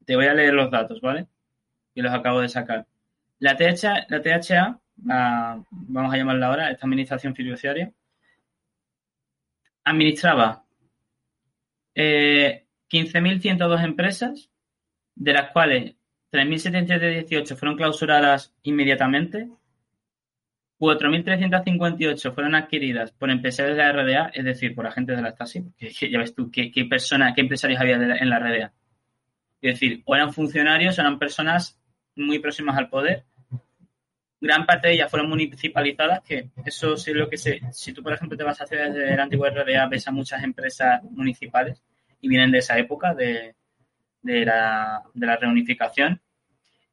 te voy a leer los datos, ¿vale? Y los acabo de sacar. La THA, la THA vamos a llamarla ahora, esta administración fiduciaria, administraba eh, 15.102 empresas, de las cuales 3.718 fueron clausuradas inmediatamente 4.358 fueron adquiridas por empresarios de la RDA, es decir, por agentes de la Stasi, porque ya ves tú qué, personas, qué empresarios había en la RDA. Es decir, o eran funcionarios o eran personas muy próximas al poder. Gran parte de ellas fueron municipalizadas, que eso es lo que se... Si tú, por ejemplo, te vas a hacer desde la antigua RDA, ves a muchas empresas municipales y vienen de esa época, de, de, la, de la reunificación.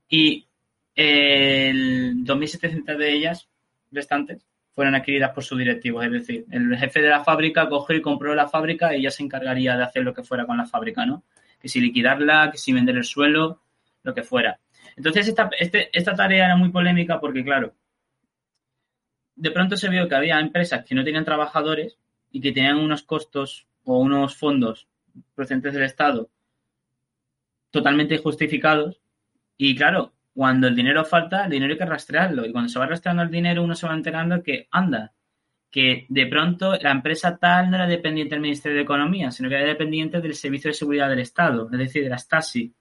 Y el 2.700 de ellas restantes fueron adquiridas por sus directivos. Es decir, el jefe de la fábrica cogió y compró la fábrica y ella se encargaría de hacer lo que fuera con la fábrica, ¿no? Que si liquidarla, que si vender el suelo, lo que fuera. Entonces, esta, este, esta tarea era muy polémica porque, claro, de pronto se vio que había empresas que no tenían trabajadores y que tenían unos costos o unos fondos procedentes del Estado totalmente justificados. Y claro, cuando el dinero falta, el dinero hay que rastrearlo. Y cuando se va rastreando el dinero, uno se va enterando que, anda, que de pronto la empresa tal no era dependiente del Ministerio de Economía, sino que era dependiente del Servicio de Seguridad del Estado, es decir, de la Stasi.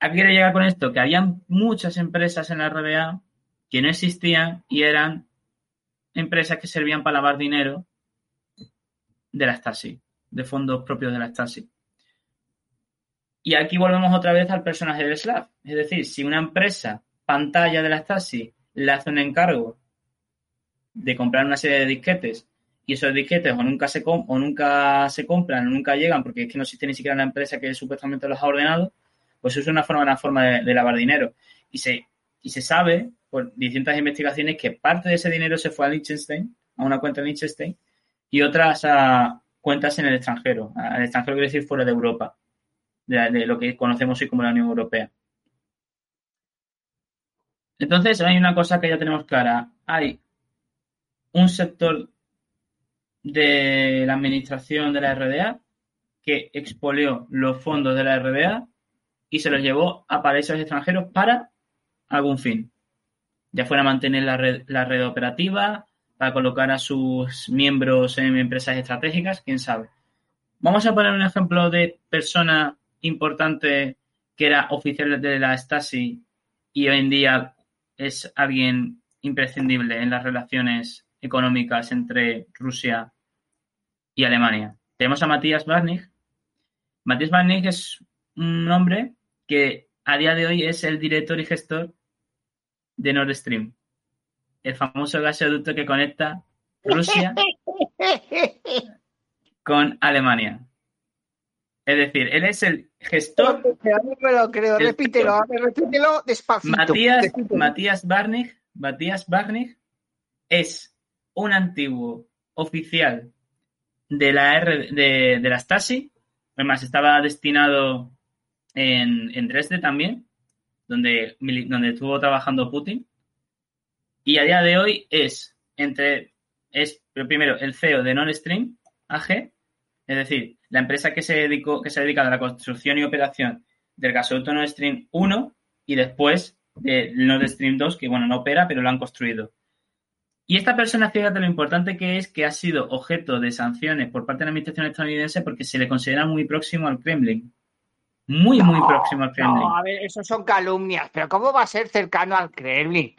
¿A qué quiere llegar con esto? Que había muchas empresas en la RBA que no existían y eran empresas que servían para lavar dinero de la Stasi, de fondos propios de la Stasi. Y aquí volvemos otra vez al personaje del Slav. Es decir, si una empresa pantalla de la Stasi le hace un encargo de comprar una serie de disquetes y esos disquetes o nunca se, o nunca se compran o nunca llegan porque es que no existe ni siquiera la empresa que supuestamente los ha ordenado, pues eso es una forma, una forma de, lavar dinero. Y se, y se sabe por distintas investigaciones que parte de ese dinero se fue a Liechtenstein, a una cuenta de Liechtenstein, y otras a cuentas en el extranjero. Al extranjero quiere decir fuera de Europa de, lo que conocemos hoy como la Unión Europea. Entonces, hay una cosa que ya tenemos clara. Hay un sector de la administración de la RDA que expolió los fondos de la RDA y se los llevó a países extranjeros para algún fin. Ya fuera mantener la red, la red operativa, para colocar a sus miembros en empresas estratégicas, quién sabe. Vamos a poner un ejemplo de persona importante que era oficial de la Stasi y hoy en día es alguien imprescindible en las relaciones económicas entre Rusia y Alemania. Tenemos a Matías Barnig. Matías Barnig es un hombre que a día de hoy es el director y gestor de Nord Stream, el famoso gasoducto que conecta Rusia con Alemania. Es decir, él es el gestor. No me lo creo, repítelo, repítelo despacito. Matías, Matías Barnig, Matías Barnig es un antiguo oficial de la R, de, de la Stasi, además estaba destinado en, en Dresde también, donde, donde estuvo trabajando Putin, y a día de hoy es entre es primero el CEO de Nord Stream AG, es decir, la empresa que se dedicó que se dedica a la construcción y operación del gasoducto Nord Stream 1 y después del Nord Stream 2, que bueno, no opera, pero lo han construido. Y esta persona, fíjate lo importante que es que ha sido objeto de sanciones por parte de la administración estadounidense porque se le considera muy próximo al Kremlin. Muy, muy próximo al Kremlin. No, a ver, eso son calumnias, pero ¿cómo va a ser cercano al Kremlin?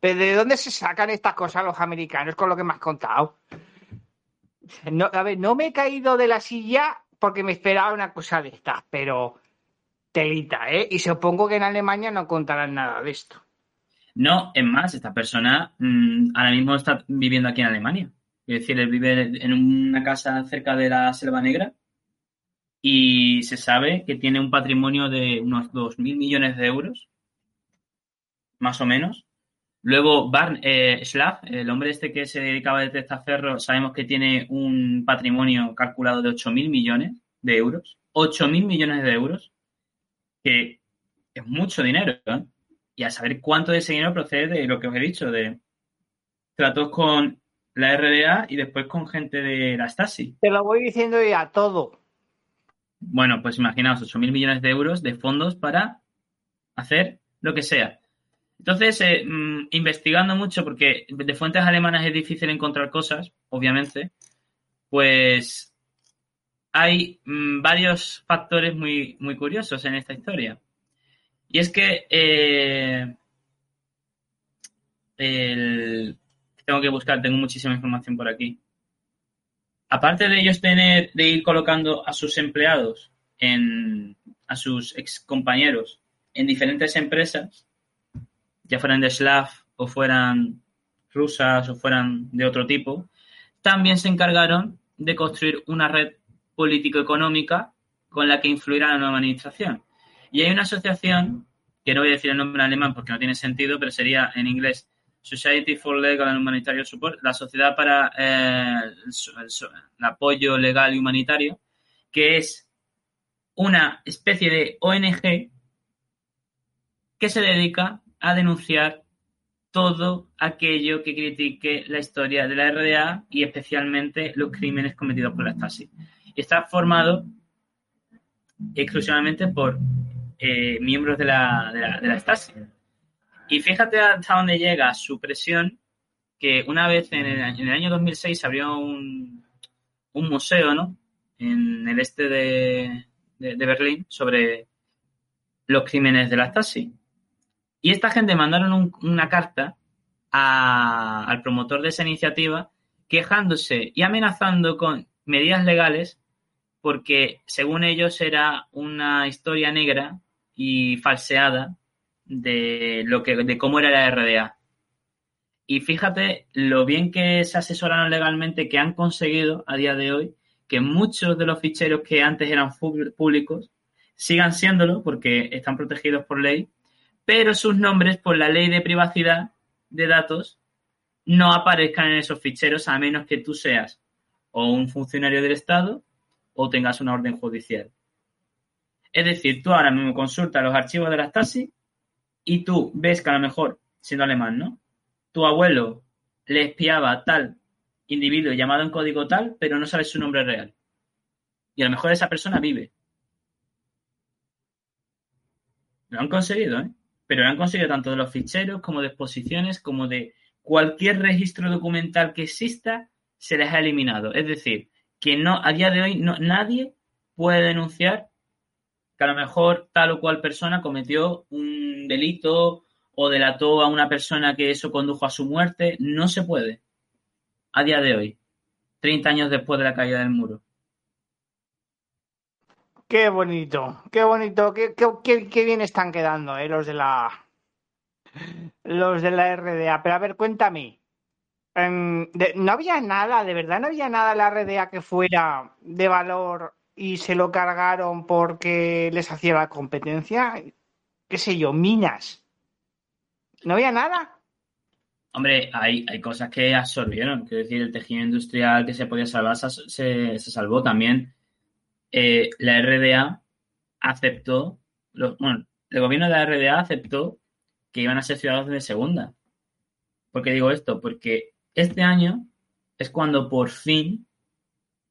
¿Pero ¿De dónde se sacan estas cosas los americanos con lo que me has contado? No, a ver, no me he caído de la silla porque me esperaba una cosa de estas, pero telita, ¿eh? Y supongo que en Alemania no contarán nada de esto. No, es más, esta persona mmm, ahora mismo está viviendo aquí en Alemania. Es decir, él vive en una casa cerca de la Selva Negra y se sabe que tiene un patrimonio de unos 2.000 millones de euros, más o menos. Luego, Barn eh, Schlaf, el hombre este que se dedicaba a testaferro, sabemos que tiene un patrimonio calculado de 8.000 millones de euros. 8.000 millones de euros, que es mucho dinero, ¿eh? y a saber cuánto de ese dinero procede de lo que os he dicho, de tratos con la RDA y después con gente de la Stasi. Te lo voy diciendo ya todo. Bueno, pues imaginaos, 8.000 millones de euros de fondos para hacer lo que sea. Entonces, eh, mmm, investigando mucho, porque de fuentes alemanas es difícil encontrar cosas, obviamente, pues hay mmm, varios factores muy, muy curiosos en esta historia. Y es que eh, tengo que buscar, tengo muchísima información por aquí. Aparte de ellos tener, de ir colocando a sus empleados, en, a sus ex compañeros en diferentes empresas, ya fueran de Slav o fueran rusas o fueran de otro tipo, también se encargaron de construir una red político-económica con la que influirá la nueva administración. Y hay una asociación, que no voy a decir el nombre en alemán porque no tiene sentido, pero sería en inglés Society for Legal and Humanitarian Support, la Sociedad para eh, el, Apoyo Legal y Humanitario, que es una especie de ONG que se dedica a denunciar todo aquello que critique la historia de la RDA y especialmente los crímenes cometidos por la Stasi. Está formado exclusivamente por eh, miembros de la, de, la, de Stasi. Y fíjate hasta dónde llega su presión, que una vez en el, en el año 2006 se abrió un, un, museo, ¿no? En el este de, de, de, Berlín sobre los crímenes de la Stasi. Y esta gente mandaron un, una carta al promotor de esa iniciativa quejándose y amenazando con medidas legales porque según ellos era una historia negra y falseada de lo que de cómo era la RDA. Y fíjate lo bien que se asesoraron legalmente que han conseguido a día de hoy que muchos de los ficheros que antes eran públicos sigan siéndolo porque están protegidos por ley, pero sus nombres por la ley de privacidad de datos no aparezcan en esos ficheros a menos que tú seas o un funcionario del Estado o tengas una orden judicial. Es decir, tú ahora mismo consultas los archivos de la Stasi y tú ves que a lo mejor siendo alemán, ¿no? Tu abuelo le espiaba a tal individuo llamado en código tal, pero no sabes su nombre real. Y a lo mejor esa persona vive. Lo han conseguido, ¿eh? Pero lo han conseguido tanto de los ficheros como de exposiciones, como de cualquier registro documental que exista, se les ha eliminado. Es decir, que no, a día de hoy no, nadie puede denunciar que a lo mejor tal o cual persona cometió un delito o delató a una persona que eso condujo a su muerte. No se puede. A día de hoy. 30 años después de la caída del muro. Qué bonito, qué bonito, qué, qué, qué bien están quedando eh, los de la los de la RDA. Pero a ver, cuéntame. Em, ¿No había nada, de verdad no había nada en la RDA que fuera de valor y se lo cargaron porque les hacía la competencia? ¿Qué sé yo? Minas. ¿No había nada? Hombre, hay, hay cosas que absorbieron. Quiero decir, el tejido industrial que se podía salvar se, se salvó también eh, la RDA aceptó, bueno, el gobierno de la RDA aceptó que iban a ser ciudadanos de segunda. ¿Por qué digo esto? Porque este año es cuando por fin,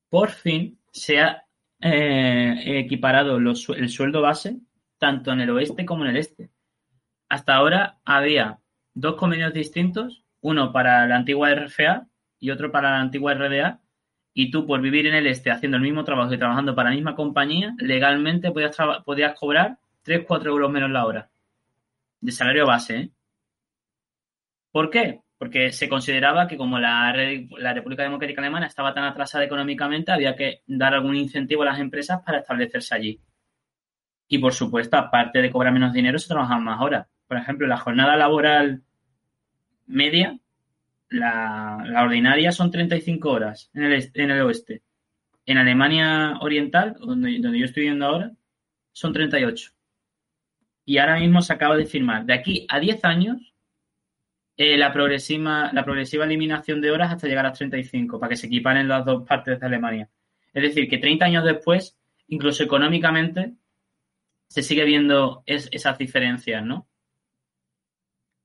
por fin, se ha eh, equiparado el sueldo base tanto en el oeste como en el este. Hasta ahora había dos convenios distintos, uno para la antigua RFA y otro para la antigua RDA, y tú por vivir en el este haciendo el mismo trabajo y trabajando para la misma compañía, legalmente podías, cobrar 3-4 euros menos la hora de salario base. ¿eh? ¿Por qué? Porque se consideraba que como la, la República Democrática Alemana estaba tan atrasada económicamente, había que dar algún incentivo a las empresas para establecerse allí. Y por supuesto, aparte de cobrar menos dinero, se trabajan más horas. Por ejemplo, la jornada laboral media la, ordinaria son 35 horas en el, en el oeste. En Alemania Oriental, donde, yo estoy viviendo ahora, son 38. Y ahora mismo se acaba de firmar. De aquí a 10 años, eh, la, progresiva, la progresiva eliminación de horas hasta llegar a 35, para que se equiparen las dos partes de Alemania. Es decir, que 30 años después, incluso económicamente, se sigue viendo esas diferencias, ¿no?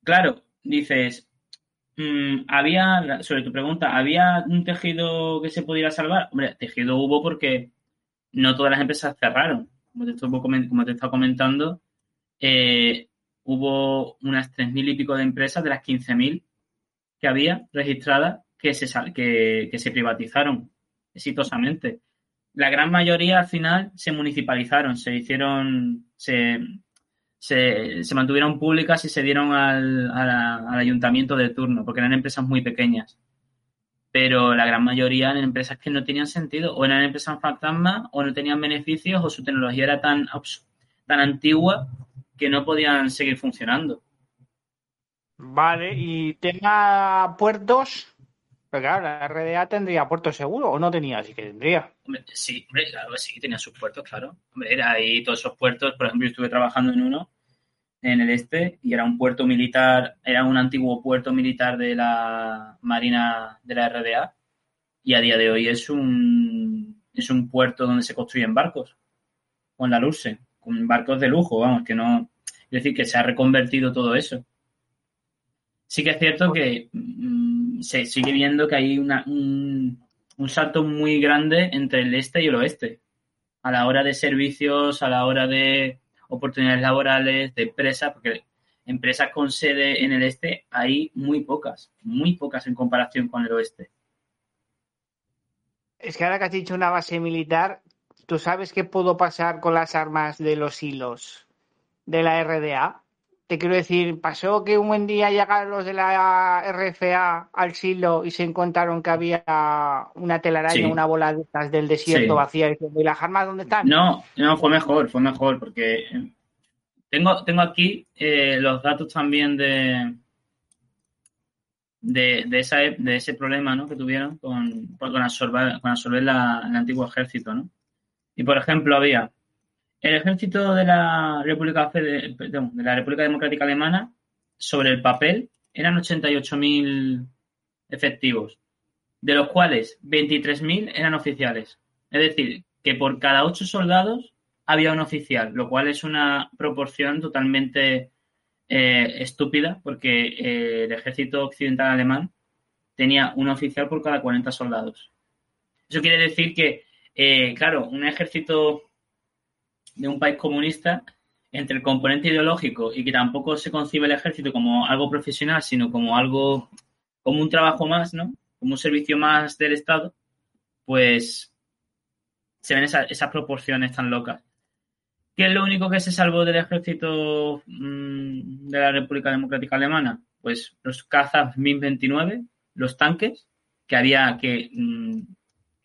Claro, dices, Mm, había, sobre tu pregunta, ¿había un tejido que se pudiera salvar? Hombre, tejido hubo porque no todas las empresas cerraron. Como te, como estaba comentando, eh, hubo unas 3.000 y pico de empresas de las 15.000 que había registradas que se, que, que se privatizaron exitosamente. La gran mayoría al final se municipalizaron, se hicieron, se, se, mantuvieron públicas y se dieron al, al, ayuntamiento de turno, porque eran empresas muy pequeñas. Pero la gran mayoría eran empresas que no tenían sentido, o eran empresas fantasma, o no tenían beneficios, o su tecnología era tan, tan antigua que no podían seguir funcionando. Vale, ¿y tenga puertos? Pero claro, la RDA tendría puertos seguro o no tenía, así que tendría. sí, hombre, claro que sí, tenía sus puertos, claro. Hombre, era ahí todos esos puertos, por ejemplo, yo estuve trabajando en uno en el este y era un puerto militar, era un antiguo puerto militar de la Marina de la RDA y a día de hoy es un, es un puerto donde se construyen barcos con la Lurse, con barcos de lujo, vamos, que no, es decir, que se ha reconvertido todo eso. Sí que es cierto que mm, se sigue viendo que hay una, un, un salto muy grande entre el este y el oeste, a la hora de servicios, a la hora de oportunidades laborales, de empresas, porque empresas con sede en el este hay muy pocas, muy pocas en comparación con el oeste. Es que ahora que has dicho una base militar, ¿tú sabes qué pudo pasar con las armas de los hilos de la RDA? Te quiero decir, pasó que un buen día llegaron los de la RFA al silo y se encontraron que había una telaraña, una bola de estas del desierto vacía. ¿Y las armas dónde están? No, no, fue mejor, fue mejor, porque tengo, tengo aquí eh, los datos también de, de, de, de ese problema ¿no? que tuvieron con, con absorber, con absorber la, el antiguo ejército. ¿no? Y, por ejemplo, había el ejército de la República, de la República Democrática Alemana, sobre el papel, eran 88.000 efectivos, de los cuales 23.000 eran oficiales. Es decir, que por cada ocho soldados había un oficial, lo cual es una proporción totalmente eh, estúpida porque eh, el ejército occidental alemán tenía un oficial por cada 40 soldados. Eso quiere decir que, eh, claro, un ejército de un país comunista, entre el componente ideológico y que tampoco se concibe el ejército como algo profesional, sino como algo, como un trabajo más, ¿no? Como un servicio más del Estado, pues se ven esas proporciones tan locas. ¿Qué es lo único que se salvó del ejército mm, de la República Democrática Alemana? Pues los cazas MiG-29, los tanques, que había que... Mm,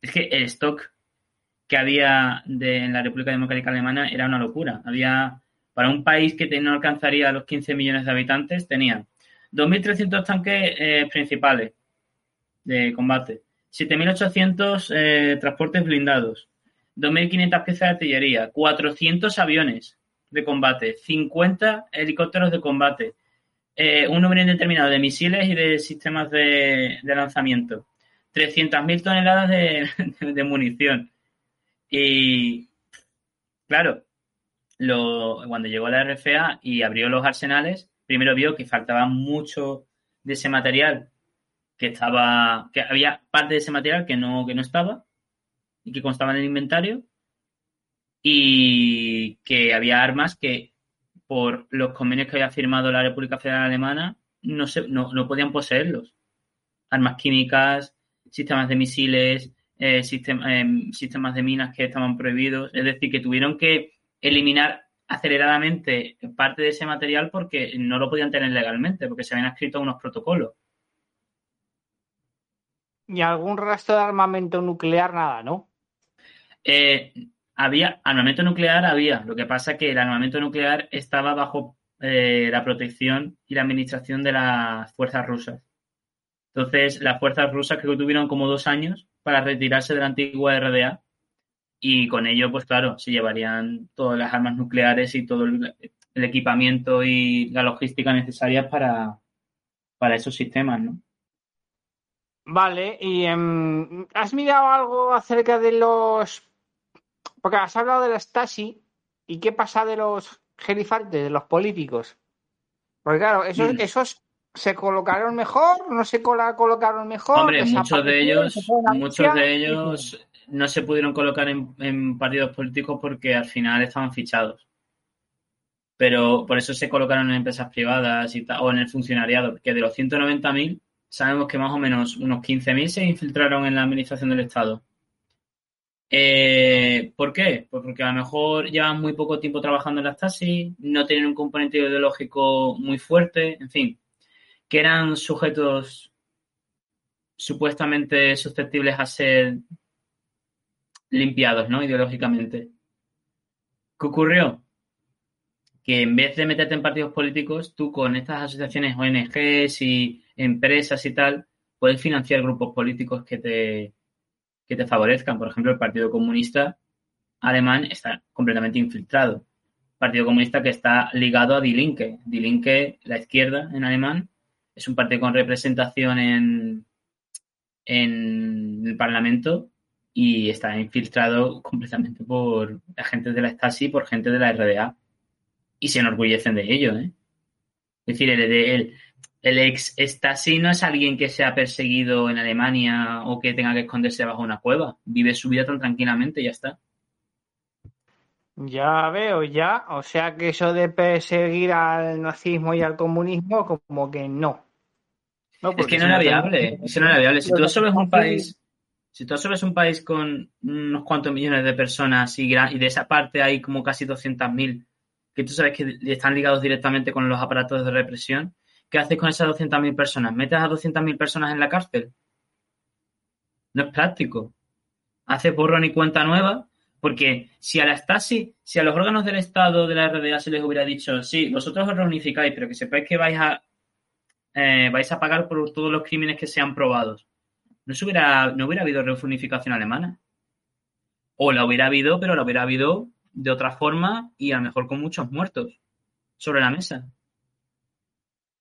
es que el stock que había de, en la República Democrática Alemana era una locura. Había, para un país que no alcanzaría los 15 millones de habitantes, tenía 2.300 tanques eh, principales de combate, 7.800 eh, transportes blindados, 2.500 piezas de artillería, 400 aviones de combate, 50 helicópteros de combate, eh, un número indeterminado de misiles y de sistemas de, lanzamiento, 300.000 toneladas de, munición. Y, claro, lo, cuando llegó la RFA y abrió los arsenales, primero vio que faltaba mucho de ese material que estaba, que había parte de ese material que no, que no estaba, y que constaban en el inventario y que había armas que por los convenios que había firmado la República Federal Alemana no, se, no, podían poseerlos. Armas químicas, sistemas de misiles, eh, em, sistemas de minas que estaban prohibidos. Es decir, que tuvieron que eliminar aceleradamente parte de ese material porque no lo podían tener legalmente, porque se habían escrito unos protocolos. ¿Y algún rastro de armamento nuclear? Nada, ¿no? Eh, había armamento nuclear, había. Lo que pasa es que el armamento nuclear estaba bajo eh, la protección y la administración de las fuerzas rusas. Entonces, las fuerzas rusas creo que tuvieron como dos años para retirarse de la antigua RDA y con ello, pues claro, se llevarían todas las armas nucleares y todo el, equipamiento y la logística necesarias para, para esos sistemas, ¿no? Vale, y em, ¿has mirado algo acerca de los porque has hablado de la Stasi y qué pasa de los gerifantes, de los políticos. Porque claro, esos, mm. esos se colocaron mejor, no se colocaron mejor. Hombre, muchos de ellos, muchos de ellos no se pudieron colocar en, partidos políticos porque al final estaban fichados. Pero por eso se colocaron en empresas privadas y o en el funcionariado, porque de los 190.000 sabemos que más o menos unos 15.000 se infiltraron en la administración del Estado. Eh, ¿Por qué? Pues porque a lo mejor llevan muy poco tiempo trabajando en las taxis, no tienen un componente ideológico muy fuerte, en fin, que eran sujetos supuestamente susceptibles a ser limpiados, ¿no? Ideológicamente. ¿Qué ocurrió? Que en vez de meterte en partidos políticos, tú con estas asociaciones ONGs y empresas y tal, puedes financiar grupos políticos que te, que te favorezcan. Por ejemplo, el Partido Comunista alemán está completamente infiltrado. Partido Comunista que está ligado a Die Linke. Die Linke, la izquierda en alemán, es un partido con representación en, en el Parlamento y está infiltrado completamente por agentes de la Stasi, por gente de la RDA. Y se enorgullecen de ello. ¿eh? Es decir, el, el ex Stasi no es alguien que sea perseguido en Alemania o que tenga que esconderse bajo una cueva. Vive su vida tan tranquilamente y ya está. Ya veo, ya. O sea que eso de perseguir al nazismo y al comunismo, como que no. Es que no era viable. Eso no era viable. Si tú solo es un país, si tú un país con unos cuantos millones de personas y, y de esa parte hay como casi 200.000 que tú sabes que están ligados directamente con los aparatos de represión, ¿Qué haces con esas 200.000 personas? ¿Metes a 200.000 personas en la cárcel? No es práctico. Hace borrón y cuenta nueva, porque si a la Stasi, si a los órganos del Estado de la RDA se les hubiera dicho, sí, vosotros os reunificáis, pero que sepáis que vais a eh, vais a pagar por todos los crímenes que sean probados, no, hubiera, no hubiera habido reunificación alemana. O la hubiera habido, pero la hubiera habido de otra forma y a lo mejor con muchos muertos sobre la mesa.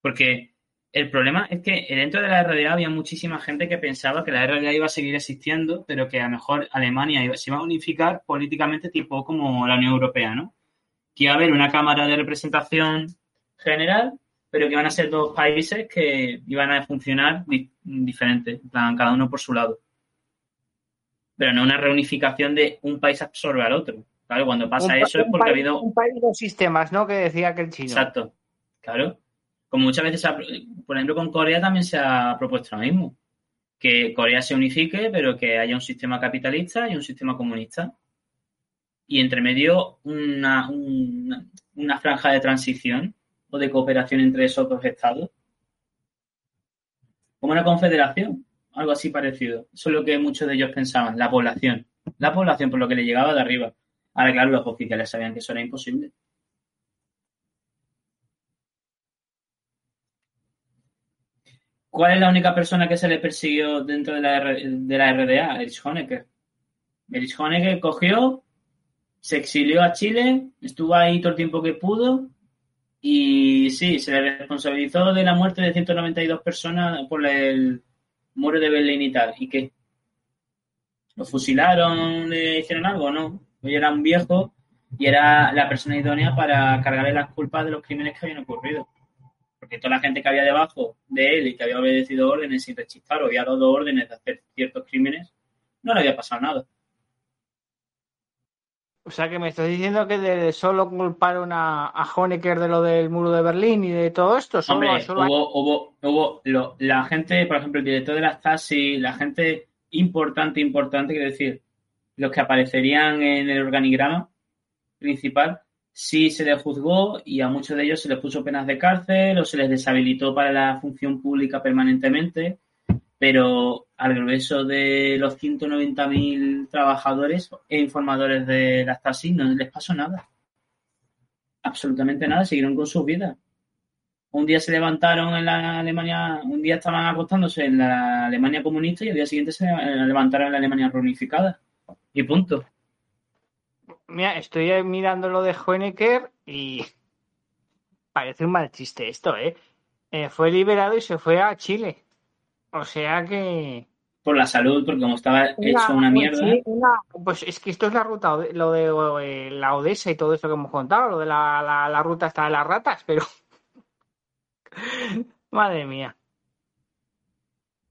Porque el problema es que dentro de la RDA había muchísima gente que pensaba que la RDA iba a seguir existiendo, pero que a lo mejor Alemania se iba a unificar políticamente tipo como la Unión Europea, ¿no? Que iba a haber una cámara de representación general, pero que iban a ser dos países que iban a funcionar diferentes, cada uno por su lado. Pero no una reunificación de un país absorbe al otro. Claro, cuando pasa eso es porque ha habido. Un país de sistemas, ¿no? Que decía que el chino. Exacto. Claro. Como muchas veces, por ejemplo, con Corea también se ha propuesto lo mismo. Que Corea se unifique, pero que haya un sistema capitalista y un sistema comunista. Y entre medio una, una franja de transición o de cooperación entre esos dos estados. Como una confederación, algo así parecido. Eso es lo que muchos de ellos pensaban, la población. La población por lo que le llegaba de arriba. Ahora, claro, los oficiales sabían que eso era imposible. ¿Cuál es la única persona que se le persiguió dentro de la, de la RDA? Erich Honecker. Erich Honecker cogió, se exilió a Chile, estuvo ahí todo el tiempo que pudo y sí, se le responsabilizó de la muerte de 192 personas por el muro de Berlín y tal. ¿Y qué? ¿Lo fusilaron? ¿Le hicieron algo? No. Hoy era un viejo y era la persona idónea para cargarle las culpas de los crímenes que habían ocurrido. Porque toda la gente que había debajo de él y que había obedecido órdenes sin rechistar o había dado órdenes de hacer ciertos crímenes, no le había pasado nada. O sea que me estás diciendo que de solo culparon a, a Honecker de lo del muro de Berlín y de todo esto. Solo, Hombre, hubo, hubo, hubo la gente, por ejemplo, el director de la Stasi, la gente importante, importante, quiero decir, los que aparecerían en el organigrama principal, sí se les juzgó y a muchos de ellos se les puso penas de cárcel o se les deshabilitó para la función pública permanentemente pero al grueso de los 190.000 trabajadores e informadores de la Stasi no les pasó nada. Absolutamente nada, siguieron con sus vidas. Un día se levantaron en la Alemania, un día estaban acostándose en la Alemania comunista y al día siguiente se levantaron en la Alemania reunificada. Y punto. Mira, estoy mirando lo de Honecker y parece un mal chiste esto, ¿eh? eh fue liberado y se fue a Chile. O sea que. Por la salud, porque como estaba hecho una mierda. pues es que esto es la ruta, lo de eh, la Odessa y todo eso que hemos contado, lo de la, la, ruta hasta de las ratas, pero. Madre mía.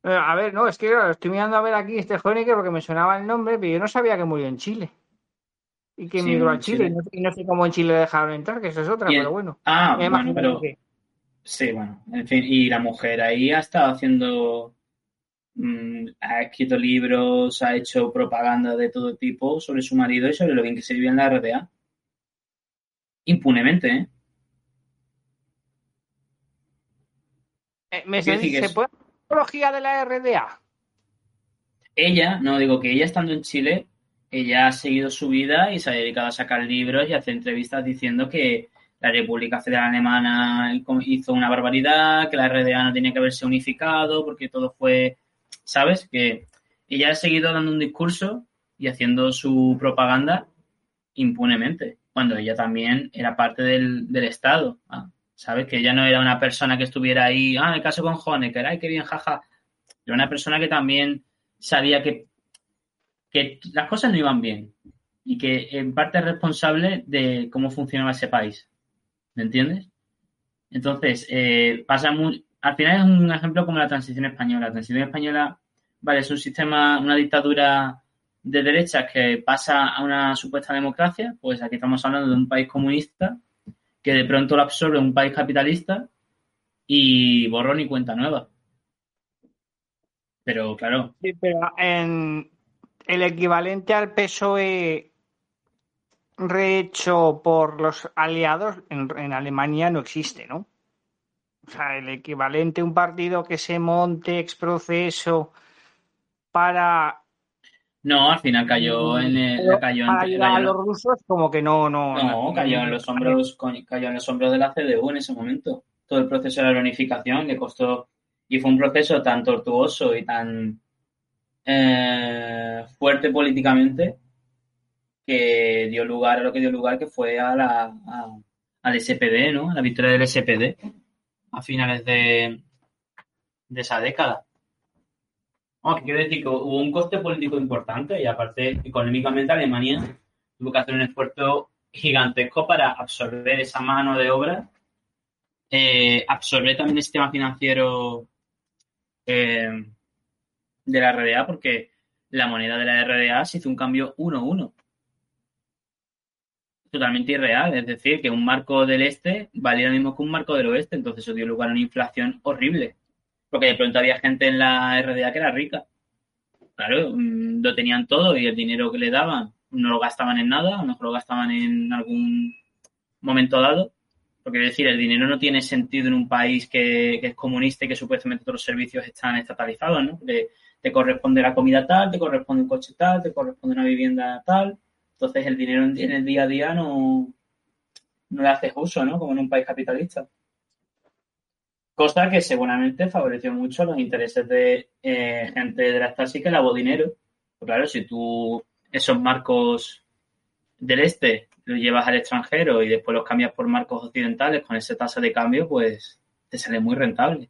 Eh, a ver, no, es que estoy mirando a ver aquí este joven porque me sonaba el nombre, pero yo no sabía que murió en Chile. Y que emigró a Chile. Y, no, sé cómo en Chile dejaron entrar, que eso es otra, pero bueno. Ah, bueno, pero. Sí, bueno, en fin, y la mujer ahí ha estado haciendo, mm, ha escrito libros, ha hecho propaganda de todo tipo sobre su marido y sobre lo bien que se vive en la RDA. Impunemente, ¿eh? eh me se, ¿Se puede apología de la RDA? Ella, no digo que ella estando en Chile, ella ha seguido su vida y se ha dedicado a sacar libros y a hacer entrevistas diciendo que la República Federal Alemana hizo una barbaridad, que la RDA no tenía que haberse unificado porque todo fue, ¿sabes? Que ella ha seguido dando un discurso y haciendo su propaganda impunemente, cuando ella también era parte del, Estado, ah, ¿sabes? Que ella no era una persona que estuviera ahí, ah, el caso con Honecker, ay, qué bien, jaja. Era una persona que también sabía que, que las cosas no iban bien y que en parte es responsable de cómo funcionaba ese país. ¿Me entiendes? Entonces, eh, pasa muy, al final es un ejemplo como la transición española. La transición española, vale, es un sistema, una dictadura de derechas que pasa a una supuesta democracia, pues aquí estamos hablando de un país comunista que de pronto lo absorbe un país capitalista y borrón y cuenta nueva. Pero claro. Sí, pero en el equivalente al PSOE rehecho por los aliados en, Alemania no existe, ¿no? O sea, el equivalente a un partido que se monte ex proceso para no, al final cayó en el, cayó en, a los rusos como que no, no. No, cayó en los hombros, cayó en los hombros de la CDU en ese momento. Todo el proceso de la reunificación le costó y fue un proceso tan tortuoso y tan eh, fuerte políticamente que dio lugar a lo que dio lugar, que fue a la, al SPD, ¿no? A la victoria del SPD a finales de, de esa década. Quiero decir que hubo un coste político importante y aparte económicamente Alemania tuvo que hacer un esfuerzo gigantesco para absorber esa mano de obra eh, absorber también el sistema financiero eh, de la RDA porque la moneda de la RDA se hizo un cambio 1-1. Totalmente irreal, es decir, que un marco del este valía lo mismo que un marco del oeste, entonces eso dio lugar a una inflación horrible, porque de pronto había gente en la RDA que era rica. Claro, mm, lo tenían todo y el dinero que le daban no lo gastaban en nada, a lo mejor lo gastaban en algún momento dado, porque es decir, el dinero no tiene sentido en un país que, es comunista y que supuestamente todos los servicios están estatalizados, ¿no? te corresponde la comida tal, te corresponde un coche tal, te corresponde una vivienda tal. Entonces el dinero en, el día a día no, no le haces uso, ¿no? Como en un país capitalista. Cosa que seguramente favoreció mucho los intereses de eh, gente de la Stasi que lavó dinero. Pues claro, si tú esos marcos del este los llevas al extranjero y después los cambias por marcos occidentales con esa tasa de cambio, pues te sale muy rentable.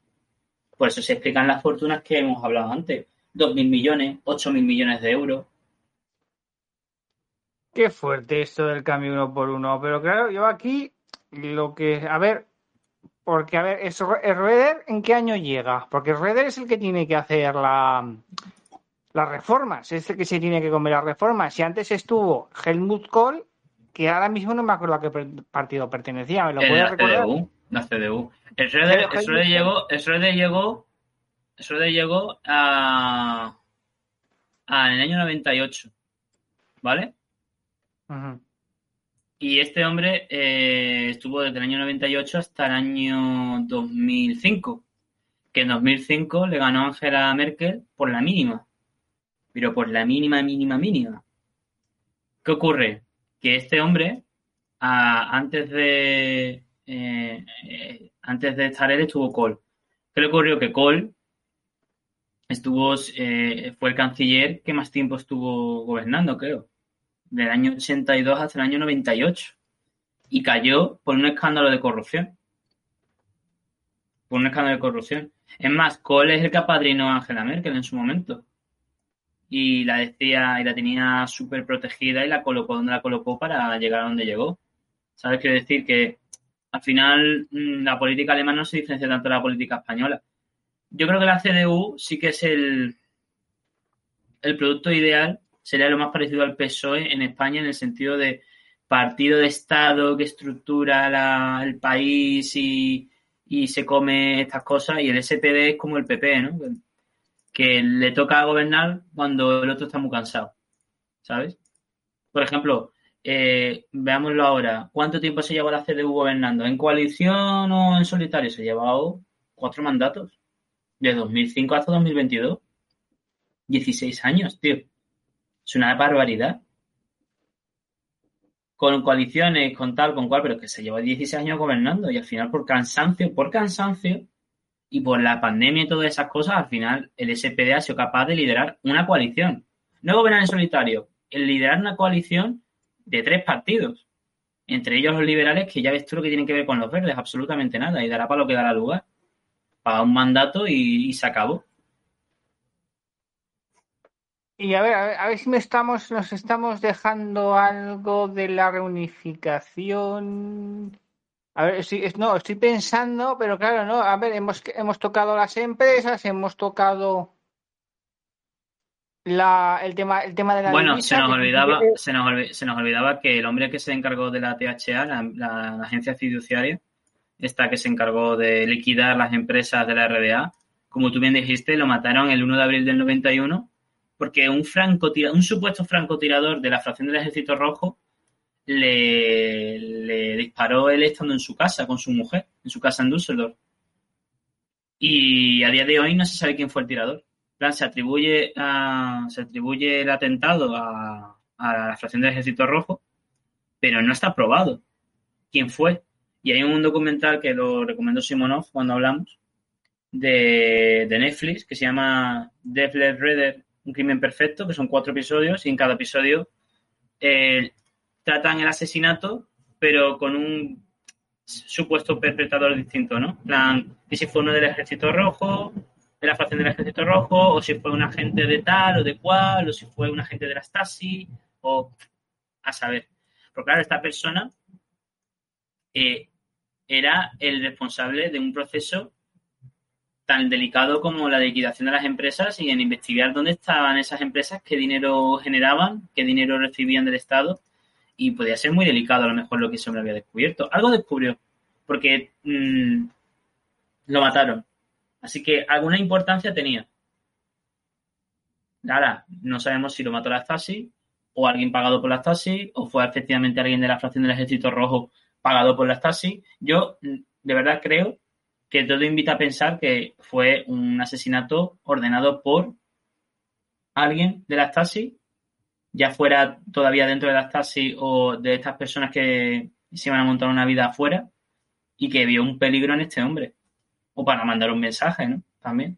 Por eso se explican las fortunas que hemos hablado antes. 2.000 millones, 8.000 millones de euros. Qué fuerte esto del cambio uno por uno. Pero claro, yo aquí lo que. A ver, porque a ver, ¿es, Reder en qué año llega? Porque Reder es el que tiene que hacer la, las reformas, es el que se tiene que comer las reformas. Si antes estuvo Helmut Kohl, que ahora mismo no me acuerdo a qué partido pertenecía, ¿me lo puedes recordar? CDU, la CDU. El Reder llegó, el llegó eso le llegó a, en el año 98, ¿vale? Y este hombre eh, estuvo desde el año 98 hasta el año 2005, que en 2005 le ganó Angela Merkel por la mínima, pero por la mínima, mínima, mínima. ¿Qué ocurre? Que este hombre, antes de eh, antes de estar él, estuvo Kohl. ¿Qué le ocurrió? Que Kohl estuvo, eh, fue el canciller que más tiempo estuvo gobernando, creo, del año 82 hasta el año 98. Y cayó por un escándalo de corrupción. Por un escándalo de corrupción. Es más, Kohl es el que apadrinó a Angela Merkel en su momento. Y la decía, y la tenía súper protegida y la colocó donde la colocó para llegar a donde llegó. ¿Sabes? Quiero decir que al final mm, la política alemana no se diferencia tanto de la política española yo creo que la CDU sí que es el, el producto ideal, sería lo más parecido al PSOE en España en el sentido de partido de Estado que estructura el país y, se come estas cosas y el SPD es como el PP, ¿no? Que, le toca gobernar cuando el otro está muy cansado, ¿sabes? Por ejemplo, eh, veámoslo ahora. ¿Cuánto tiempo se lleva la CDU gobernando? ¿En coalición o en solitario? Se ha llevado cuatro mandatos de 2005 hasta 2022. 16 años, tío. Es una barbaridad. Con coaliciones, con tal, con cual, pero que se lleva 16 años gobernando y al final por cansancio, por cansancio y por la pandemia y todas esas cosas, al final el SPD ha sido capaz de liderar una coalición. No gobernar en solitario, el liderar una coalición de tres partidos. Entre ellos los liberales, que ya ves tú lo que tienen que ver con los verdes, absolutamente nada, y dará para lo que dará lugar para un mandato y, se acabó. Y a ver, a ver, si me estamos, nos estamos dejando algo de la reunificación. A ver, sí, no, estoy pensando, pero claro, no. A ver, hemos, hemos tocado las empresas, hemos tocado la, el tema, el tema de la. Bueno, se nos olvidaba, se nos, se nos olvidaba que el hombre que se encargó de la THA, la agencia fiduciaria, esta que se encargó de liquidar las empresas de la RDA. Como tú bien dijiste, lo mataron el 1 de abril del 91 porque un, un supuesto francotirador de la fracción del Ejército Rojo le, disparó él estando en su casa con su mujer, en su casa en Düsseldorf. Y a día de hoy no se sabe quién fue el tirador. plan, se atribuye, se atribuye el atentado a, a la fracción del Ejército Rojo, pero no está probado quién fue. Y hay un documental que lo recomendó Simonov cuando hablamos de, Netflix que se llama Death Led Redder, un crimen perfecto, que son cuatro episodios y en cada episodio eh, tratan el asesinato, pero con un supuesto perpetrador distinto, ¿no? plan, y si fue uno del Ejército Rojo, de la facción del Ejército Rojo, o si fue un agente de tal o de cual, o si fue un agente de la Stasi, o a saber. Pero claro, esta persona eh, era el responsable de un proceso tan delicado como la liquidación de las empresas y en investigar dónde estaban esas empresas, qué dinero generaban, qué dinero recibían del Estado y podía ser muy delicado a lo mejor lo que ese hombre había descubierto. Algo descubrió, porque mm, lo mataron. Así que alguna importancia tenía. Ahora, no sabemos si lo mató la Stasi o alguien pagado por la Stasi o fue efectivamente alguien de la fracción del Ejército Rojo pagado por la Stasi. Yo mm, de verdad creo que todo invita a pensar que fue un asesinato ordenado por alguien de la Stasi, ya fuera todavía dentro de la Stasi o de estas personas que se iban a montar una vida afuera y que vio un peligro en este hombre. O para mandar un mensaje, ¿no? También.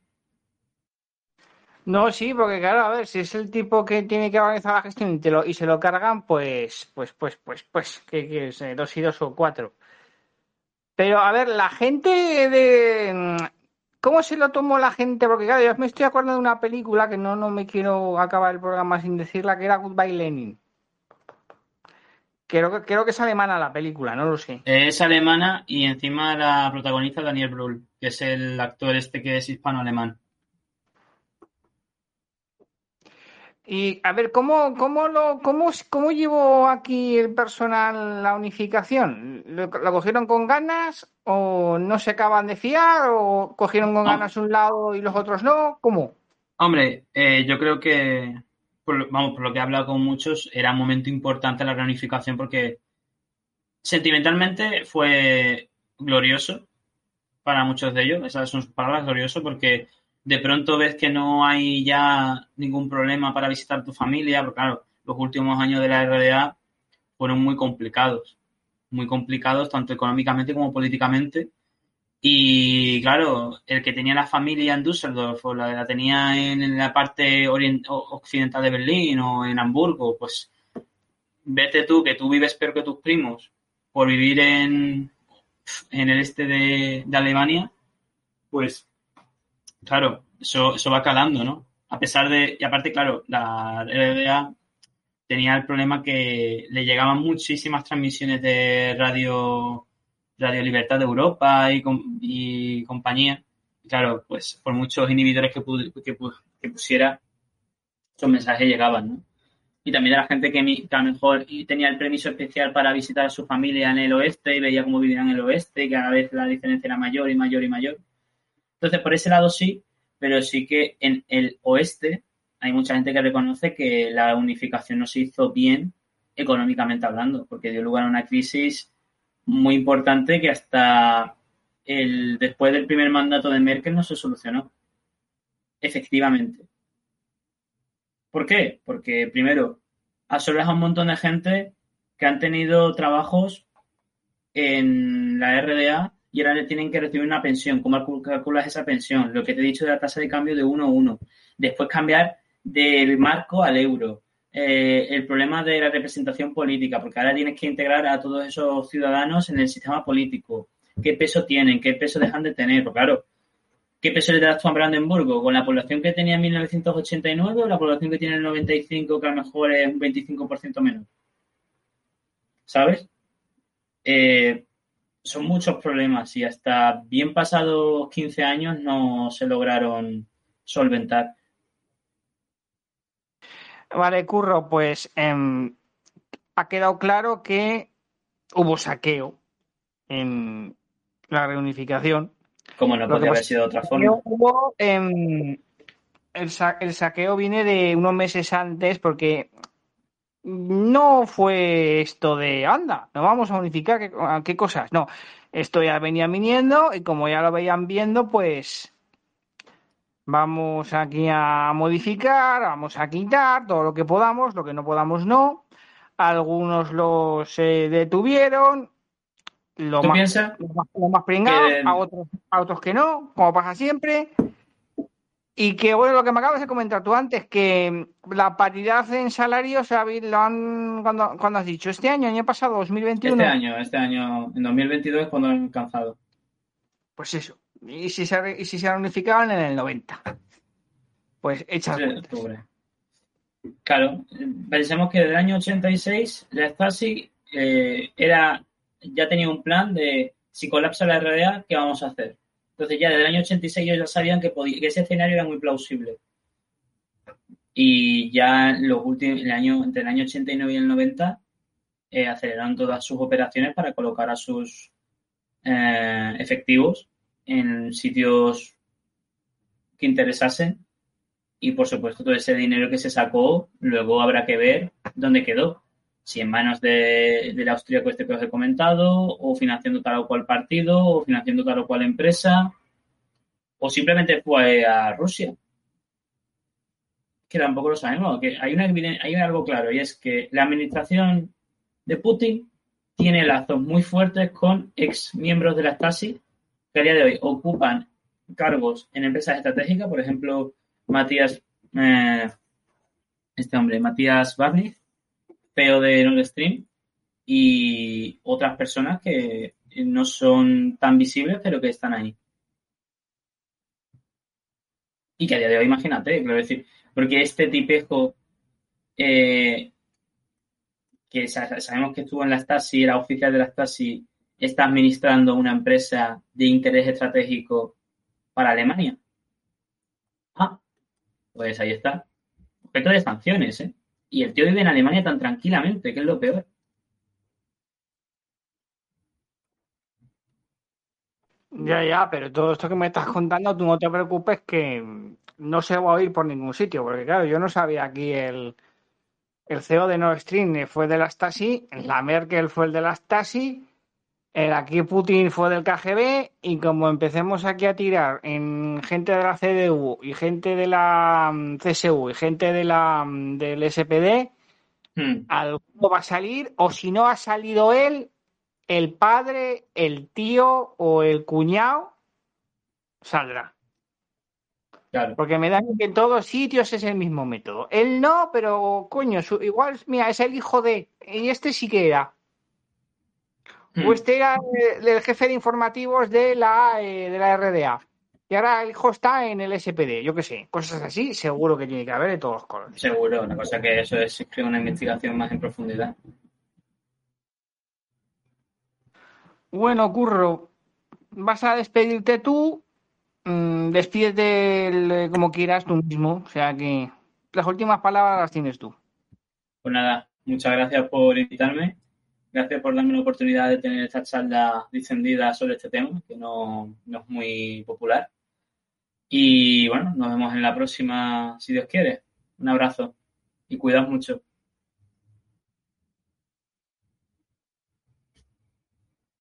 No, sí, porque claro, a ver, si es el tipo que tiene que organizar la gestión y, se lo cargan, pues, pues, pues, pues, pues, ¿qué quieres? Dos y dos o cuatro. Pero, a ver, la gente de... ¿Cómo se lo tomó la gente? Porque, claro, yo me estoy acordando de una película que no, no me quiero acabar el programa sin decirla, que era Goodbye Lenin. Creo que, creo que es alemana la película, no lo sé. Es alemana y encima la protagoniza Daniel Brühl, que es el actor este que es hispano-alemán. Y a ver, ¿cómo, cómo, lo, cómo, cómo llevó aquí el personal la unificación? ¿Lo, cogieron con ganas o no se acaban de fiar o cogieron con ganas un lado y los otros no? ¿Cómo? Hombre, eh, yo creo que, por, vamos, por lo que he hablado con muchos, era un momento importante la reunificación porque sentimentalmente fue glorioso para muchos de ellos, esas son sus palabras, glorioso porque de pronto ves que no hay ya ningún problema para visitar tu familia, porque claro, los últimos años de la RDA fueron muy complicados, muy complicados tanto económicamente como políticamente. Y claro, el que tenía la familia en Düsseldorf o la, la tenía en la parte occidental de Berlín o en Hamburgo, pues vete tú, que tú vives peor que tus primos por vivir en, en el este de, de Alemania, pues Claro, eso, eso va calando, ¿no? A pesar de, y aparte, claro, la RDA tenía el problema que le llegaban muchísimas transmisiones de radio, Radio Libertad de Europa y, compañía. claro, pues por muchos inhibidores que, que, que, pusiera, esos mensajes llegaban, ¿no? Y también a la gente que, que, a lo mejor tenía el permiso especial para visitar a su familia en el oeste y veía cómo vivían en el oeste y cada vez la diferencia era mayor y mayor y mayor. Entonces, por ese lado sí, pero sí que en el oeste hay mucha gente que reconoce que la unificación no se hizo bien económicamente hablando, porque dio lugar a una crisis muy importante que hasta el después del primer mandato de Merkel no se solucionó. Efectivamente. ¿Por qué? Porque primero, absorbes a un montón de gente que han tenido trabajos en la RDA y ahora tienen que recibir una pensión. ¿Cómo calculas esa pensión? Lo que te he dicho de la tasa de cambio de 1 a 1. Después cambiar del marco al euro. Eh, el problema de la representación política, porque ahora tienes que integrar a todos esos ciudadanos en el sistema político. ¿Qué peso tienen? ¿Qué peso dejan de tener? Pues claro, ¿qué peso le das tú a Brandenburgo? ¿Con la población que tenía en 1989 o la población que tiene en el 95, que a lo mejor es un 25% menos? ¿Sabes? Eh, son muchos problemas y hasta bien pasados 15 años no se lograron solventar. Vale, Curro, pues em, ha quedado claro que hubo saqueo en la reunificación. Como no podría haber sido de otra forma. Em, el, el saqueo viene de unos meses antes porque no fue esto de, anda, nos vamos a unificar, ¿qué, cosas? No, esto ya venía viniendo y como ya lo veían viendo, pues vamos aquí a modificar, vamos a quitar todo lo que podamos, lo que no podamos no. Algunos los eh, detuvieron, lo más, lo más, pringado, a, otros, a otros que no, como pasa siempre. Y que, bueno, lo que me acabas de comentar tú antes, que la paridad en salarios lo han, cuando, cuando has dicho, este año, año pasado, 2021. Este año, este año, en 2022 es cuando han alcanzado. Pues eso. Y si se, y si se unificaban en el 90. Pues echas octubre. Claro, pensemos que desde el año 86 la Stasi eh, era, ya tenía un plan de si colapsa la RDA, ¿qué vamos a hacer? Entonces ya desde el año 86 ellos ya sabían que, podía, que ese escenario era muy plausible. Y ya los últimos, el año, entre el año 89 y el 90 eh, aceleraron todas sus operaciones para colocar a sus eh, efectivos en sitios que interesasen y por supuesto todo ese dinero que se sacó luego habrá que ver dónde quedó si en manos de, del austríaco este que os he comentado o financiando tal o cual partido o financiando tal o cual empresa o simplemente fue a Rusia. Que tampoco lo sabemos que hay, una, hay algo claro y es que la administración de Putin tiene lazos muy fuertes con ex miembros de la Stasi que a día de hoy ocupan cargos en empresas estratégicas, por ejemplo, Matías, eh, este hombre, Matías Barney, CEO de Nord Stream, y otras personas que no son tan visibles, pero que están ahí. Y que a día de hoy, imagínate, quiero decir, porque este tipejo eh, que sabemos que estuvo en la Stasi, era oficial de la Stasi, está administrando una empresa de interés estratégico para Alemania. Ah, pues ahí está. Objeto de sanciones, ¿eh? Y el tío vive en Alemania tan tranquilamente, que es lo peor. Ya, ya, pero todo esto que me estás contando, tú no te preocupes que no se va a oír por ningún sitio, porque claro, yo no sabía aquí el, el CEO de Nord Stream fue de la Stasi, la Merkel fue el de la Stasi, el aquí Putin fue del KGB y como empecemos aquí a tirar en gente de la CDU y gente de la mm, CSU y gente de la mm, del SPD, hmm. alguno va a salir o si no ha salido él, el padre, el tío o el cuñado saldrá. Porque me da que en todos sitios es el mismo método. Él no, pero coño, igual, mira, es el hijo de. Y este sí que era. O hmm. este era el, jefe de informativos de la, eh, de la RDA. Y ahora el hijo está en el SPD, yo qué sé, cosas así, seguro que tiene que haber de todos los colores. Seguro, una cosa que eso es una investigación más en profundidad. Bueno, Curro, vas a despedirte tú Mm, despídete como quieras tú mismo. O sea que las últimas palabras las tienes tú. Pues nada, muchas gracias por invitarme. Gracias por darme la oportunidad de tener esta charla difundida sobre este tema, que no, no es muy popular. Y bueno, nos vemos en la próxima, si Dios quiere. Un abrazo y cuidaos mucho.